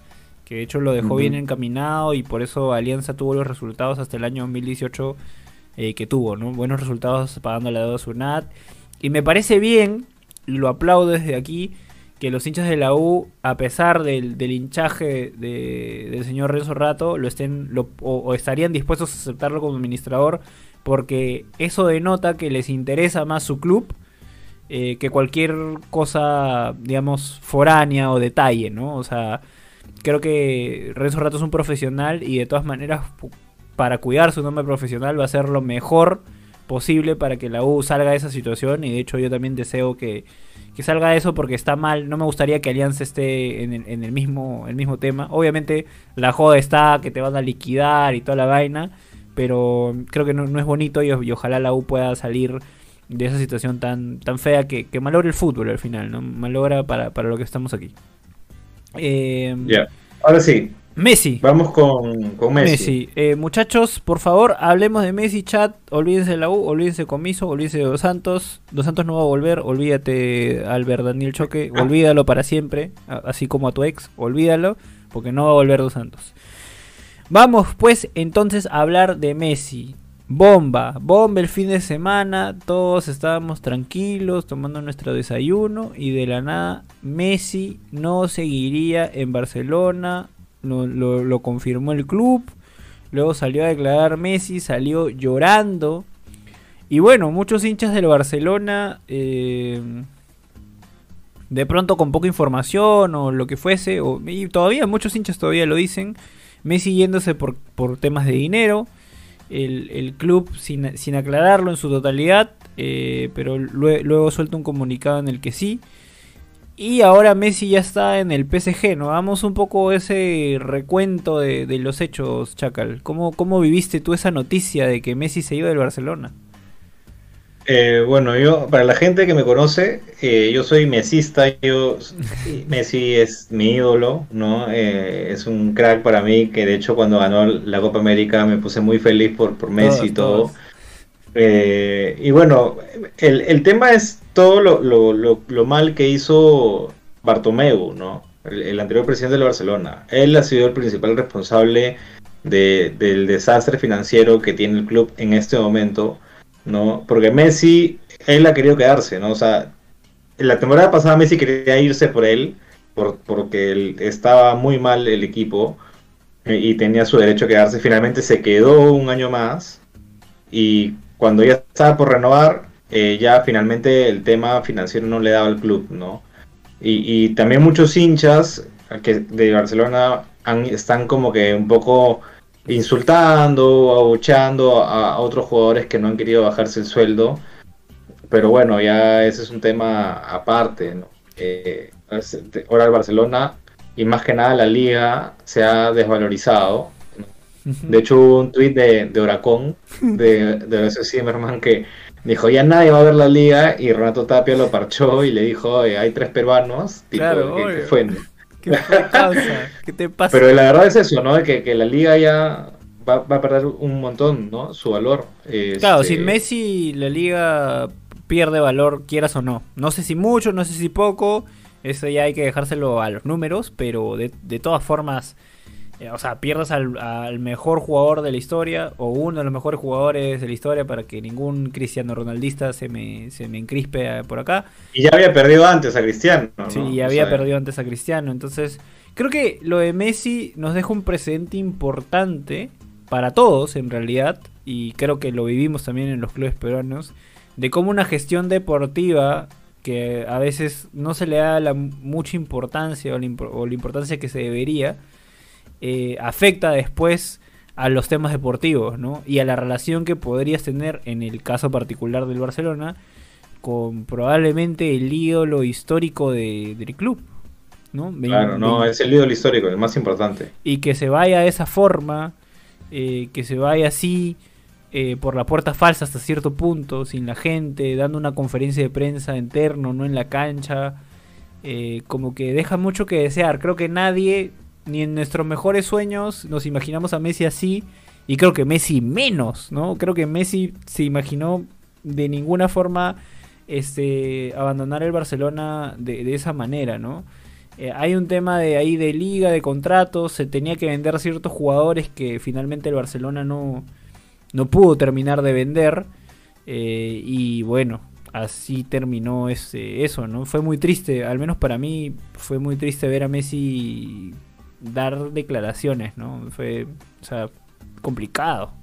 que de hecho lo dejó bien encaminado y por eso Alianza tuvo los resultados hasta el año 2018 eh, que tuvo, ¿no? Buenos resultados pagando la deuda a Sunat. Y me parece bien, lo aplaudo desde aquí, que los hinchas de la U, a pesar del, hinchaje de- del señor Renzo Rato, lo estén lo- o, o estarían dispuestos a aceptarlo como administrador, porque eso denota que les interesa más su club eh, que cualquier cosa, digamos, foránea o detalle, ¿no? O sea, creo que Renzo Rato es un profesional y de todas maneras, para cuidar su nombre profesional, va a hacer lo mejor posible para que la U salga de esa situación. Y de hecho, yo también deseo que, que salga de eso porque está mal. No me gustaría que Alianza esté en el, en el mismo, el mismo tema. Obviamente, la joda está que te van a liquidar y toda la vaina. Pero creo que no, no es bonito y, ojalá la U pueda salir de esa situación tan, tan fea que, que malogra el fútbol al final, ¿no? Malogra para, para lo que estamos aquí. Eh. Ahora sí, Messi. vamos con, con Messi. Messi. Eh, muchachos, por favor, hablemos de Messi, chat. Olvídense de la U, olvídense de Comiso, olvídense de Dos Santos. Dos Santos no va a volver, olvídate, Albert Daniel Choque, olvídalo para siempre, así como a tu ex, olvídalo, porque no va a volver Dos Santos. Vamos, pues, entonces a hablar de Messi. Bomba, bomba el fin de semana, todos estábamos tranquilos tomando nuestro desayuno y de la nada Messi no seguiría en Barcelona, lo, lo- confirmó el club, luego salió a declarar Messi, salió llorando. Y bueno, muchos hinchas del Barcelona eh, de pronto con poca información o lo que fuese, o, y todavía muchos hinchas todavía lo dicen, Messi yéndose por, por temas de dinero, el, el club sin, sin aclararlo en su totalidad, eh, pero lue- luego suelta un comunicado en el que sí. Y ahora Messi ya está en el PSG, ¿no? Hagamos un poco ese recuento de, de los hechos, Chacal. ¿Cómo, ¿Cómo viviste tú esa noticia de que Messi se iba del Barcelona? Eh, bueno, yo, para la gente que me conoce, eh, yo soy mesista, yo, Messi es mi ídolo, ¿no? Eh, es un crack para mí, que de hecho cuando ganó la Copa América me puse muy feliz por, por Messi y todo. todos. Eh, y bueno, el, el tema es todo lo, lo- lo- mal que hizo Bartomeu, ¿no? El, anterior presidente del Barcelona. Él ha sido el principal responsable de- del desastre financiero que tiene el club en este momento, ¿no? Porque Messi, él ha querido quedarse, ¿no? O sea, en la temporada pasada Messi quería irse por él, por, porque estaba muy mal el equipo eh, y tenía su derecho a quedarse. Finalmente se quedó un año más y cuando ya estaba por renovar, eh, ya finalmente el tema financiero no le daba al club, ¿no? Y, también muchos hinchas que de Barcelona están como que un poco insultando, abuchando a, a otros jugadores que no han querido bajarse el sueldo. Pero bueno, ya ese es un tema aparte. Eh, ahora el Barcelona y más que nada la liga se ha desvalorizado. De hecho, hubo un tuit de, de Oracón, de, de Zimmerman, que dijo, ya nadie va a ver la liga, y Renato Tapia lo parchó y le dijo, "Oye, hay tres peruanos, tipo, Claro, ¿qué- qué fue? ¿Qué fue, causa? ¿Qué te pasa? Pero la verdad es eso, ¿no? Que, que la liga ya va, va a perder un montón, ¿no? Su valor. Claro, Este, sin Messi la liga pierde valor, quieras o no. No sé si mucho, no sé si poco. Eso ya hay que dejárselo a los números, pero de, de todas formas, o sea, pierdas al, al mejor jugador de la historia o uno de los mejores jugadores de la historia para que ningún cristiano ronaldista se me, se me encrispe eh, por acá. Y ya había perdido antes a Cristiano, ¿no? Sí, O y había sea, perdido antes a Cristiano. Entonces, creo que lo de Messi nos deja un precedente importante para todos, en realidad. Y creo que lo vivimos también en los clubes peruanos. De cómo una gestión deportiva que a veces no se le da la mucha importancia o la, impor- o la importancia que se debería, eh, afecta después a los temas deportivos, ¿no? Y a la relación que podrías tener en el caso particular del Barcelona con probablemente el ídolo histórico de- del club, ¿no? Claro, no, es el ídolo histórico, el más importante. Y que se vaya de esa forma, eh, que se vaya así, eh, por la puerta falsa hasta cierto punto, sin la gente, dando una conferencia de prensa interno, no en la cancha, eh, como que deja mucho que desear. Creo que nadie, ni en nuestros mejores sueños, nos imaginamos a Messi así, y creo que Messi menos, ¿no? Creo que Messi se imaginó de ninguna forma este abandonar el Barcelona de, esa manera, ¿no? Eh, hay un tema de ahí de liga, de contratos, se tenía que vender ciertos jugadores que finalmente el Barcelona no, no pudo terminar de vender. eh, y bueno, así terminó ese, eso, ¿no? Fue muy triste, al menos para mí fue muy triste ver a Messi dar declaraciones, ¿no? Fue, o sea, complicado.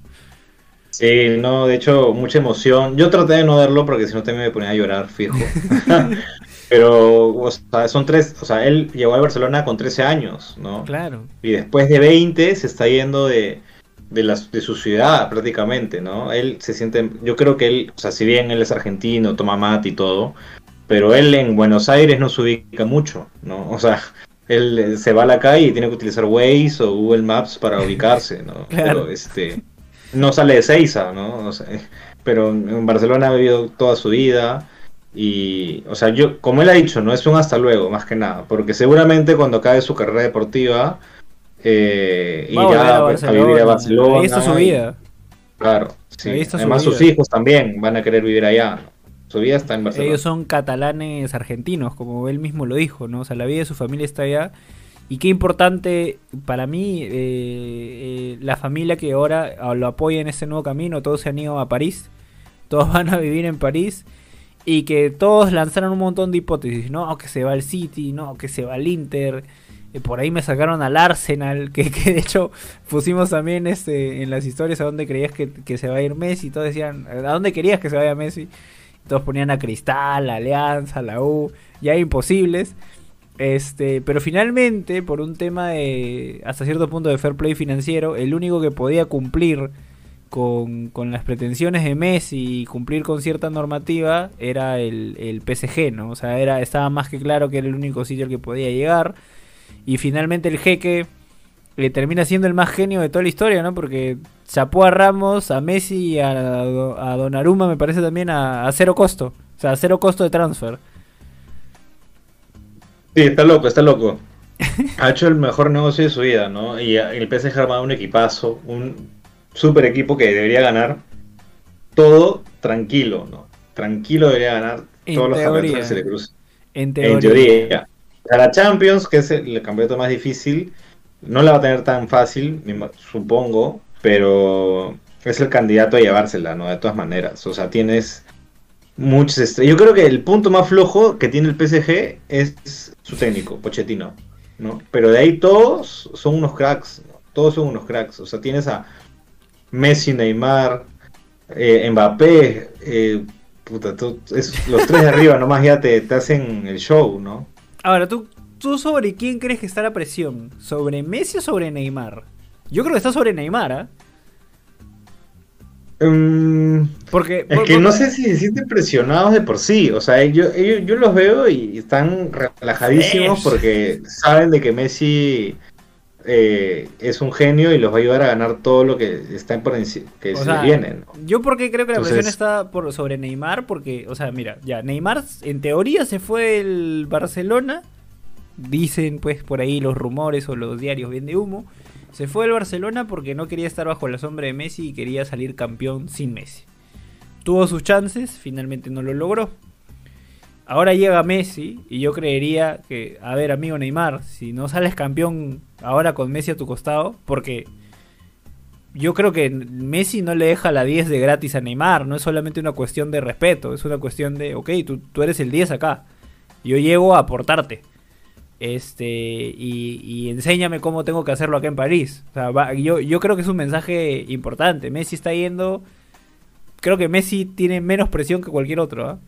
Sí, no, de hecho, mucha emoción. Yo traté de no verlo porque si no también me ponía a llorar, fijo. Pero, o sea, son tres, o sea, él llegó a Barcelona con 13 años, ¿no? Claro. Y después de 20 se está yendo de, de, la- de su ciudad prácticamente, ¿no? Él se siente, yo creo que él, o sea, si bien él es argentino, toma mate y todo, pero él en Buenos Aires no se ubica mucho, ¿no? O sea, él eh, se va a la calle y tiene que utilizar Waze o Google Maps para ubicarse, ¿no? Claro. Pero este, no sale de Seiza, ¿no? O sea, pero en Barcelona ha vivido toda su vida. Y, o sea, yo, como él ha dicho, no es un hasta luego, más que nada, porque seguramente cuando acabe su carrera deportiva, eh, Va irá a pues, a vivir a Barcelona. Ahí está su y- vida. claro, sí. Además, sus hijos también van a querer vivir allá. ¿no? Su vida está en Barcelona. Ellos son catalanes argentinos, como él mismo lo dijo, ¿no? O sea, la vida de su familia está allá. Y qué importante para mí, eh, eh, la familia que ahora ah, lo apoya en este nuevo camino, todos se han ido a París, todos van a vivir en París. Y que todos lanzaron un montón de hipótesis, ¿no? Que se va al City, no, que se va al Inter. eh, por ahí me sacaron al Arsenal, que, que de hecho pusimos también este, en las historias a dónde creías que, que se va a ir Messi. Todos decían, ¿a dónde querías que se vaya Messi? Todos ponían a Cristal, a Alianza, a la U, ya imposibles. Este, pero finalmente, por un tema de hasta cierto punto de fair play financiero, el único que podía cumplir con, con las pretensiones de Messi y cumplir con cierta normativa era el, el PSG, ¿no? O sea, era, estaba más que claro que era el único sitio al que podía llegar. Y finalmente el jeque le termina siendo el más genio de toda la historia, ¿no? Porque chapó a Ramos, a Messi y a, a Donnarumma, me parece también, a, a cero costo. O sea, a cero costo de transfer. Sí, está loco, está loco. Ha hecho el mejor negocio de su vida, ¿no? Y el PSG ha armado un equipazo, un super equipo que debería ganar todo tranquilo, ¿no? Tranquilo debería ganar En todos los campeonatos que se le crucen. En teoría. En teoría. A la Champions, que es el, campeonato más difícil, no la va a tener tan fácil, supongo, pero es el candidato a llevársela, ¿no? De todas maneras. O sea, tienes muchas estrellas. Yo creo que el punto más flojo que tiene el PSG es su técnico, Pochettino, ¿no? Pero de ahí todos son unos cracks, ¿no? Todos son unos cracks. O sea, tienes a Messi, Neymar, eh, Mbappé, eh, puta, tú- los tres de arriba nomás ya te, te hacen el show, ¿no? Ahora, ¿tú, ¿tú sobre quién crees que está la presión? ¿Sobre Messi o sobre Neymar? Yo creo que está sobre Neymar, ¿ah? Mm, Porque. es por- que por- no sé si se sienten presionados de por sí. O sea, yo, yo los veo y están relajadísimos porque saben de que Messi eh, es un genio y los va a ayudar a ganar todo lo que está por que se sea, viene. ¿no? Yo porque creo que la Entonces- presión está por, sobre Neymar, porque, o sea, mira, ya, Neymar en teoría se fue el Barcelona, dicen pues por ahí los rumores o los diarios bien de humo, se fue el Barcelona porque no quería estar bajo la sombra de Messi y quería salir campeón sin Messi. Tuvo sus chances, finalmente no lo logró. Ahora llega Messi y yo creería que, a ver amigo Neymar, si no sales campeón ahora con Messi a tu costado, porque yo creo que Messi no le deja la 10 de gratis a Neymar, no es solamente una cuestión de respeto, es una cuestión de, ok, tú, tú eres el 10 acá, yo llego a aportarte. Este, y, y enséñame cómo tengo que hacerlo acá en París. O sea, va- yo, yo creo que es un mensaje importante. Messi está yendo. Creo que Messi tiene menos presión que cualquier otro. ¿ah?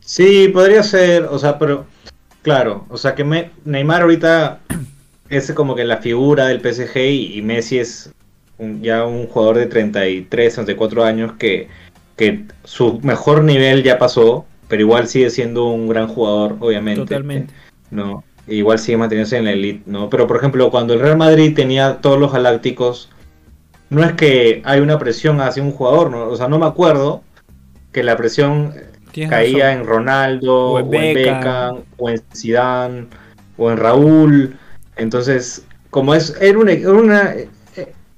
Sí, podría ser, o sea, pero claro, o sea que me- Neymar ahorita es como que la figura del PSG y, y Messi es un- ya un jugador de 33, 34 años que, que su mejor nivel ya pasó, pero igual sigue siendo un gran jugador, obviamente. Totalmente. ¿No? Igual sigue manteniéndose en la elite, ¿no? Pero por ejemplo, cuando el Real Madrid tenía todos los galácticos, no es que hay una presión hacia un jugador, ¿no? O sea, no me acuerdo que la presión caía razón. en Ronaldo, O o en en, Beckham. O en Zidane, o en Raúl. Entonces, como es, era una, una- eh,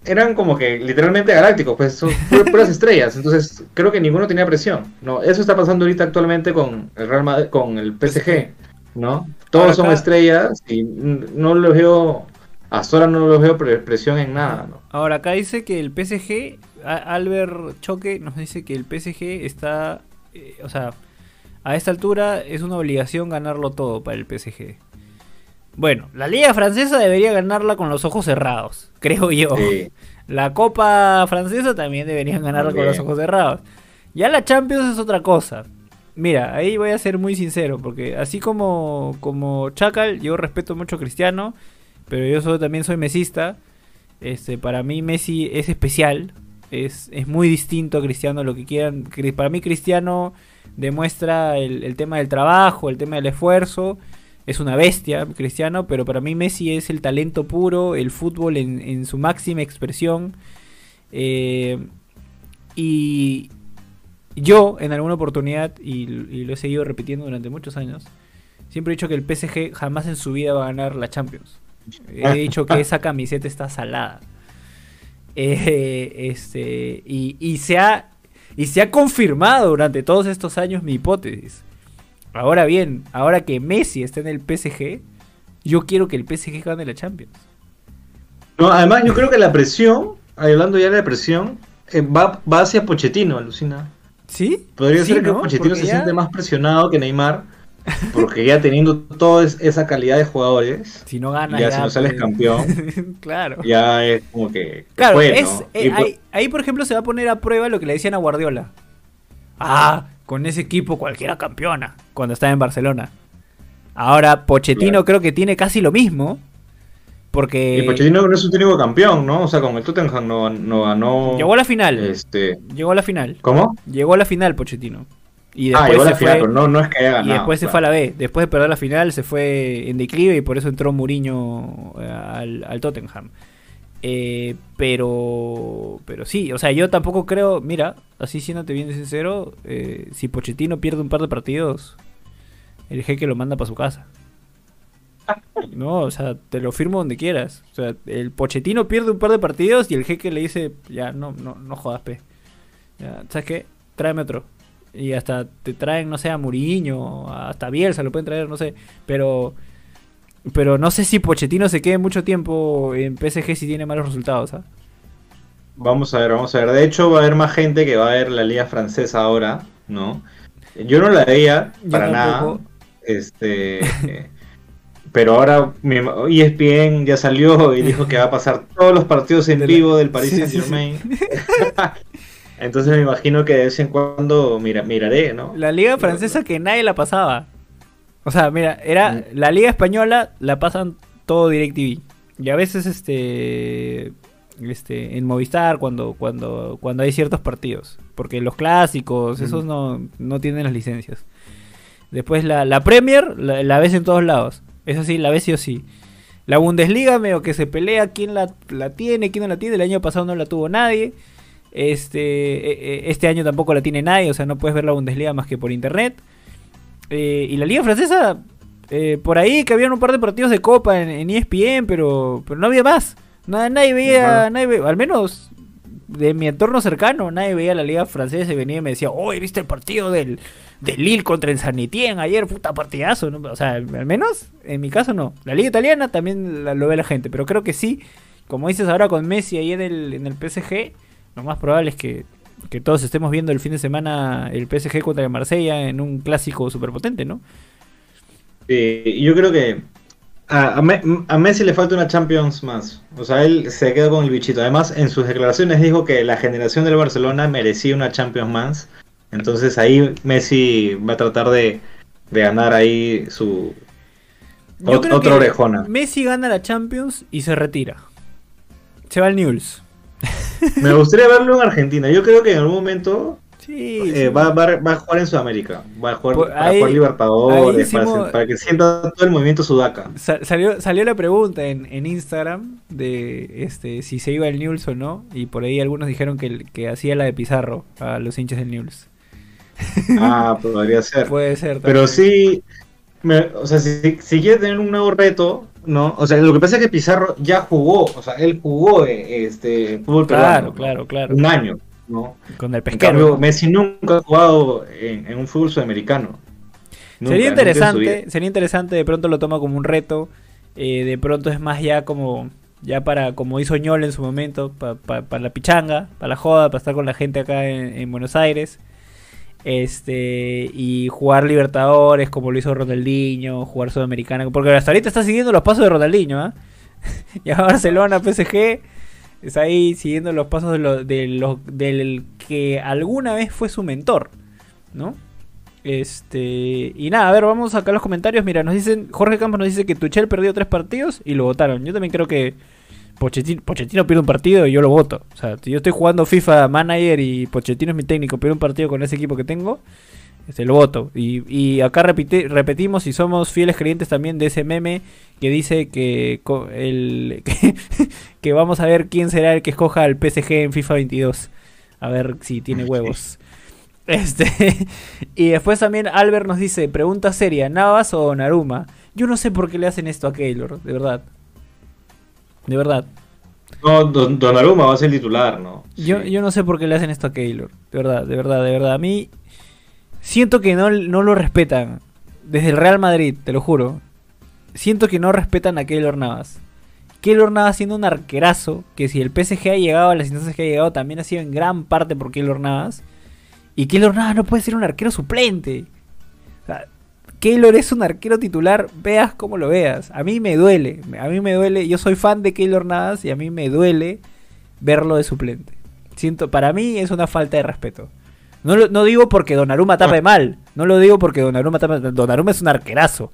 eran como que literalmente galácticos, pues son pu- puras estrellas. Entonces, creo que ninguno tenía presión. No, eso está pasando ahorita actualmente con el Real Madrid, con el PSG, ¿no? Todos Ahora son acá- estrellas y no los veo, hasta ahora no los veo pre- presión en nada, ¿no? Ahora acá dice que el PSG, Albert Choque nos dice que el PSG está, eh, o sea, a esta altura es una obligación ganarlo todo para el PSG. Bueno, la Liga Francesa debería ganarla con los ojos cerrados, creo yo. Sí. La Copa Francesa también deberían ganarla con los ojos cerrados. Ya la Champions es otra cosa. Mira, ahí voy a ser muy sincero, porque así como, como Chacal, yo respeto mucho a Cristiano, pero yo también soy mesista. Este, para mí Messi es especial, es, es muy distinto a Cristiano, lo que quieran. Para mí Cristiano demuestra el, el tema del trabajo, el tema del esfuerzo. Es una bestia, Cristiano, pero para mí Messi es el talento puro, el fútbol en, en su máxima expresión. Eh, y yo, en alguna oportunidad, y, y lo he seguido repitiendo durante muchos años, siempre he dicho que el PSG jamás en su vida va a ganar la Champions. He dicho que esa camiseta está salada. Eh, este, y, y se ha, y se ha confirmado durante todos estos años mi hipótesis. Ahora bien, ahora que Messi está en el PSG, yo quiero que el PSG gane la Champions. No, además, yo creo que la presión, hablando ya de la presión, eh, va, va hacia Pochettino, alucina. ¿Sí? Podría Sí, ser que ¿no? Pochettino Porque se ya- siente más presionado que Neymar, porque ya teniendo toda es- esa calidad de jugadores, Si no gana, Ya, si no sales pues. campeón. claro. ya es como que. Claro, fue, es, ¿no? eh, Y, ahí, ahí, por ejemplo se va a poner a prueba lo que le decían a Guardiola. Ah, con ese equipo cualquiera campeona cuando estaba en Barcelona. Ahora Pochettino Claro. creo que tiene casi lo mismo. Porque y Pochettino no es un técnico campeón, ¿no? O sea, con el Tottenham no, no ganó. llegó a la final. Este, Llegó a la final. ¿Cómo? Llegó a la final Pochettino. Y ah, después llegó a se la final, fue, pero no, no es que haya ganado. y después se fue a la B. Después de perder la final se fue en declive y por eso entró Mourinho eh, al, al Tottenham. Eh, pero pero sí, o sea, yo tampoco creo, mira, así siéndote bien sincero, eh, si Pochettino pierde un par de partidos, el jeque lo manda para su casa. No, o sea, te lo firmo donde quieras. O sea, el Pochettino pierde un par de partidos y el jeque le dice, ya, no, no, no jodas, pe. Ya, ¿Sabes qué? Tráeme otro. Y hasta te traen, no sé, a Muriño, hasta Bielsa lo pueden traer, no sé. Pero pero no sé si Pochettino se quede mucho tiempo en PSG si tiene malos resultados. ¿ah? Vamos a ver, vamos a ver. De hecho, va a haber más gente que va a ver la liga francesa ahora, ¿no? Yo no la veía para nada. Este. pero ahora mi- ESPN ya salió y dijo que va a pasar todos los partidos en De la- vivo del Paris Sí, Saint sí, sí. Germain. Entonces me imagino que de vez en cuando mira, miraré, ¿no? La liga francesa que nadie la pasaba. O sea, mira, era Mm. la liga española la pasan todo DirecTV. Y a veces este este en Movistar cuando cuando cuando hay ciertos partidos, porque los clásicos Mm. esos no, no tienen las licencias. Después la, la Premier la, la ves en todos lados. Es así, la ves sí o sí. La Bundesliga medio que se pelea quién la, la tiene, quién no la tiene. El año pasado no la tuvo nadie. Este, eh, eh, este año tampoco la tiene nadie, o sea, no puedes ver la Bundesliga más que por internet. Eh, y la Liga Francesa, eh, por ahí que habían un par de partidos de Copa en, en E ESPN, pero, pero no había más. Nada, nadie veía, nadie ve- al menos de mi entorno cercano, nadie veía la Liga Francesa y venía y me decía, oye, ¿viste el partido del, del Lille contra el San Etienne ayer? Puta partidazo, ¿no? O sea, al menos en mi caso no. La Liga Italiana también lo ve la gente, pero creo que sí, como dices ahora con Messi ahí en el, en el PSG, lo más probable es que, que todos estemos viendo el fin de semana el PSG contra el Marsella en un clásico superpotente, ¿no? Y yo creo que a, a Me- a Messi le falta una Champions más. O sea, él se quedó con el bichito. Además, en sus declaraciones dijo que la generación del Barcelona merecía una Champions más. Entonces ahí Messi va a tratar de, de ganar ahí su Yo ot- creo otra que orejona. Messi gana la Champions y se retira. Se va al Newell's. Me gustaría verlo en Argentina. Yo creo que en algún momento Sí, eh, sí. va, va- va a jugar en Sudamérica. Va a jugar Pues para ahí- jugar Libertadores, para, que sienta todo el movimiento sudaca. Sa- salió, salió la pregunta en, en Instagram de este si se iba al Newell's o no. Y por ahí algunos dijeron que, el- que hacía la de Pizarro a los hinchas del Newell's. Ah, podría ser. Puede ser. Pero también. sí, me- o sea, si, si quiere tener un nuevo reto, ¿no? O sea, lo que pasa es que Pizarro ya jugó, o sea, él jugó eh, este fútbol Claro, claro, claro. Un año, ¿no? Con el En pesquero. cambio, ¿no? Messi nunca ha jugado en, en un fútbol sudamericano. Nunca, sería en interesante, sería interesante, de pronto lo toma como un reto, eh, de pronto es más ya como, ya para, como hizo Ñol en su momento, para la pichanga, para la joda, para estar con la gente acá en, en Buenos Aires. Este, y jugar Libertadores como lo hizo Ronaldinho, jugar Sudamericana, porque hasta ahorita está siguiendo los pasos de Ronaldinho, ¿ah? ya Barcelona, PSG, está ahí siguiendo los pasos de lo- de lo- del que alguna vez fue su mentor, ¿no? Este, y nada, a ver, vamos acá a los comentarios. Mira, nos dicen, Jorge Campos nos dice que Tuchel perdió tres partidos y lo votaron. Yo también creo que Pochettino, Pochettino pierde un partido y yo lo voto. O sea, si yo estoy jugando FIFA Manager y Pochettino es mi técnico, pierde un partido con ese equipo que tengo, este, lo voto. Y, y acá repite- repetimos y somos fieles creyentes también de ese meme que dice que, el, que, que vamos a ver quién será el que escoja al PSG en FIFA 22. A ver si tiene huevos. Este, y después también Albert nos dice, pregunta seria, ¿Navas o Naruma? Yo no sé por qué le hacen esto a Keylor, de verdad. De verdad. No, Don, Donnarumma va a ser titular, ¿no? Yo, Sí. yo no sé por qué le hacen esto a Keylor. De verdad, de verdad, de verdad. A mí siento que no, no lo respetan. Desde el Real Madrid, te lo juro. Siento que no respetan a Keylor Navas. Keylor Navas siendo un arquerazo, que si el PSG ha llegado a las instancias que ha llegado, también ha sido en gran parte por Keylor Navas. Y Keylor Navas no puede ser un arquero suplente. Keylor es un arquero titular, veas como lo veas. A mí me duele, a mí me duele. Yo soy fan de Keylor Navas y a mí me duele verlo de suplente. Siento, para mí es una falta de respeto. No, lo- no digo porque Donnarumma tape mal, no lo digo porque Donnarumma tape Donnarumma es un arquerazo.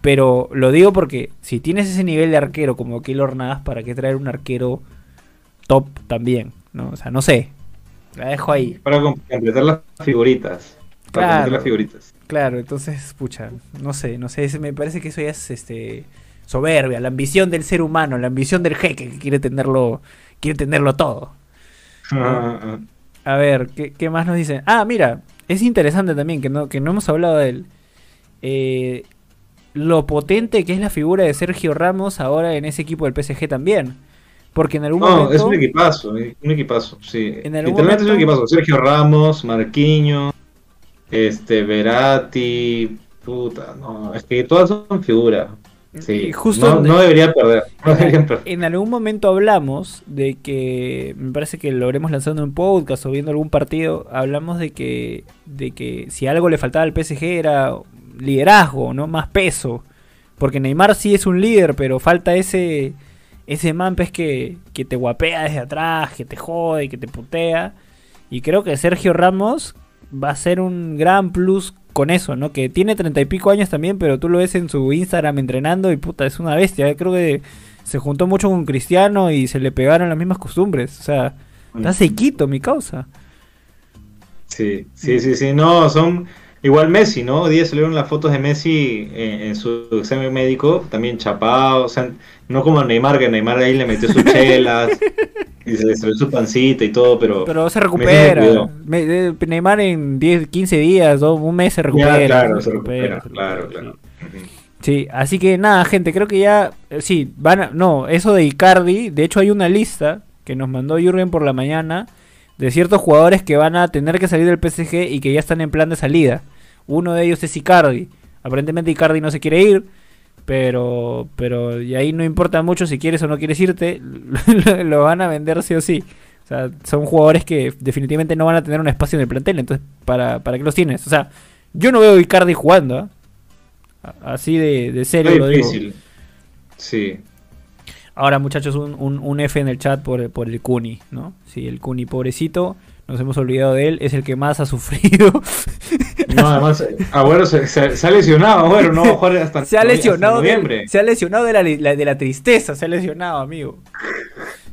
Pero lo digo porque si tienes ese nivel de arquero como Keylor Navas, ¿para qué traer un arquero top también? ¿no? O sea, no sé. La dejo ahí. Para com- completar las figuritas. Para Claro. completar las figuritas. Claro, entonces, pucha, no sé, no sé, me parece que eso ya es este soberbia, la ambición del ser humano, la ambición del jeque que quiere tenerlo, quiere tenerlo todo. Ah, ah. A ver, ¿qué, qué más nos dicen? Ah, mira, es interesante también que no, que no hemos hablado de él. Eh, lo potente que es la figura de Sergio Ramos ahora en ese equipo del PSG también. Porque en algún No, momento. es un equipazo, eh, un equipazo, sí. En algún Literalmente es un momento- equipazo. Sergio Ramos, Marquinhos, este, Verati, puta, no, es que todas son figuras. Sí, justo no, debería perder, no deberían perder. En algún momento hablamos de que, me parece que lo habremos lanzado en un podcast o viendo algún partido, hablamos de que, de que si algo le faltaba al PSG era liderazgo, no más peso. Porque Neymar sí es un líder, pero falta ese, ese man pues, que, que te guapea desde atrás, que te jode, que te putea. Y creo que Sergio Ramos va a ser un gran plus con eso, ¿no? Que tiene treinta y pico años también, pero tú lo ves en su Instagram entrenando y puta, es una bestia. Creo que se juntó mucho con Cristiano y se le pegaron las mismas costumbres. O sea, está sequito mi causa. Sí, sí, sí, sí, no, son igual Messi, ¿no? Hoy día salieron las fotos de Messi en, en su examen médico, también chapado, o sea, no como Neymar, que Neymar ahí le metió sus chelas y se salió su pancita y todo, pero... Pero se recupera. Me- eh, Neymar en 10, 15 días, ¿no? un mes se recupera. Ya, claro, se recupera, se claro, recupera, claro. Sí, así que nada, gente, creo que ya, eh, sí, van a, no, eso de Icardi, de hecho hay una lista que nos mandó Jürgen por la mañana de ciertos jugadores que van a tener que salir del PSG y que ya están en plan de salida. Uno de ellos es Icardi. Aparentemente Icardi no se quiere ir, pero pero y ahí no importa mucho si quieres o no quieres irte, lo, van a vender sí o sí. O sea, son jugadores que definitivamente no van a tener un espacio en el plantel, entonces ¿para, para qué los tienes? O sea, yo no veo a Icardi jugando, ¿ah? Así de, de serio Está lo digo. difícil. Sí. Ahora, muchachos, un, un, un F en el chat por, por el Cuni, ¿no? Sí, el Cuni, pobrecito, nos hemos olvidado de él, es el que más ha sufrido. No, además, Agüero se, se- se ha lesionado, Agüero, no va a jugar hasta, se ha hasta lesionado de, noviembre. se ha lesionado de la, de la tristeza, se ha lesionado, amigo.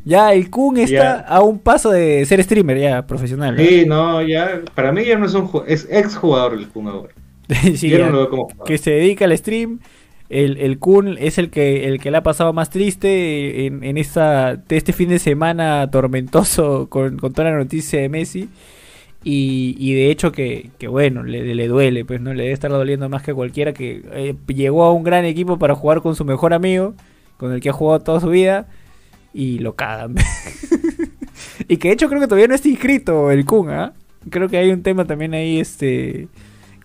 Ya, el Kun está Ya. a un paso de ser streamer ya, profesional. Sí, no, ya, para mí ya no es un es ex jugador el Kun. Sí, Yo no ya. lo veo como jugador. que se dedica al stream. El, el Kun es el que el que la ha pasado más triste en, en esta, este fin de semana tormentoso con, con toda la noticia de Messi. Y, y de hecho que, que bueno, le, le duele, pues no le debe estar doliendo más que cualquiera que eh, llegó a un gran equipo para jugar con su mejor amigo, con el que ha jugado toda su vida, y lo cagan. y que de hecho creo que todavía no está inscrito el Kun, ¿ah? Creo que hay un tema también ahí, este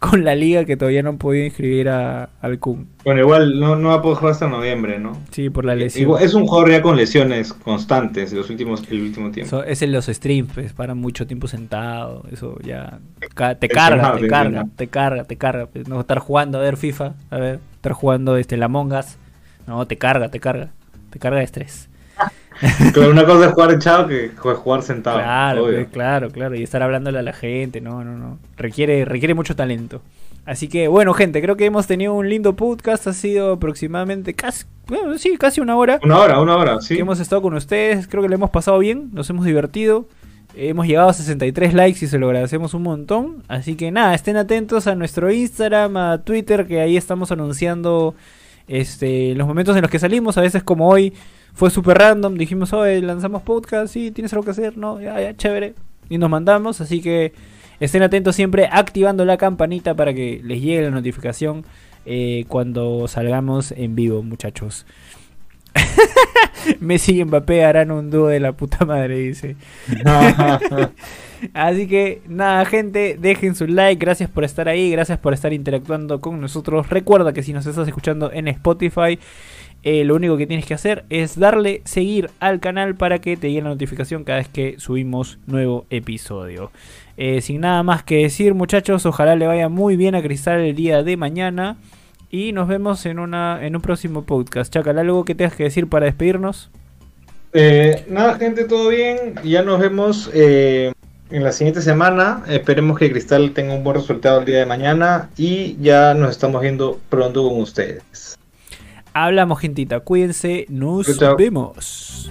con la liga que todavía no han podido inscribir a, al Kun. Bueno, igual no, no va a poder jugar hasta noviembre, ¿no? Sí, por la lesión. Igual- es un jugador ya con lesiones constantes los últimos, el último tiempo. Eso es en los streams, pues, para mucho tiempo sentado. Eso ya. ca- Te carga, te carga, te carga, te carga. pues, No estar jugando a ver FIFA, a ver, estar jugando este, la Mongas. No, te carga, te carga. Te carga de estrés. Pero una cosa es jugar echado que jugar sentado. Claro, obvio. pues, claro, claro. Y estar hablándole a la gente, no, no, no. Requiere, requiere mucho talento. Así que, bueno, gente, creo que hemos tenido un lindo podcast. Ha sido aproximadamente casi, bueno, sí, casi una hora. Una hora, una hora, sí. que hemos estado con ustedes. Creo que lo hemos pasado bien, nos hemos divertido. Hemos llegado a 63 likes y se lo agradecemos un montón. Así que nada, estén atentos a nuestro Instagram, a Twitter, que ahí estamos anunciando este, los momentos en los que salimos. A veces como hoy fue súper random, dijimos, hoy lanzamos podcast, sí, tienes algo que hacer, no, ya, ya, chévere. Y nos mandamos, así que estén atentos siempre activando la campanita para que les llegue la notificación eh, cuando salgamos en vivo, muchachos. Messi y Mbappé harán un dúo de la puta madre, dice. Así que nada, gente, dejen su like, gracias por estar ahí, gracias por estar interactuando con nosotros. Recuerda que si nos estás escuchando en Spotify, eh, lo único que tienes que hacer es darle seguir al canal para que te llegue la notificación cada vez que subimos nuevo episodio. Eh, sin nada más que decir, muchachos, ojalá le vaya muy bien a Cristal el día de mañana. Y nos vemos en, una, en un próximo podcast. Chacal, ¿algo que tengas que decir para despedirnos? Eh, nada, gente, todo bien. Ya nos vemos en la siguiente semana. Esperemos que Cristal tenga un buen resultado el día de mañana. Y ya nos estamos viendo pronto con ustedes. Hablamos, gentita. Cuídense. Nos vemos.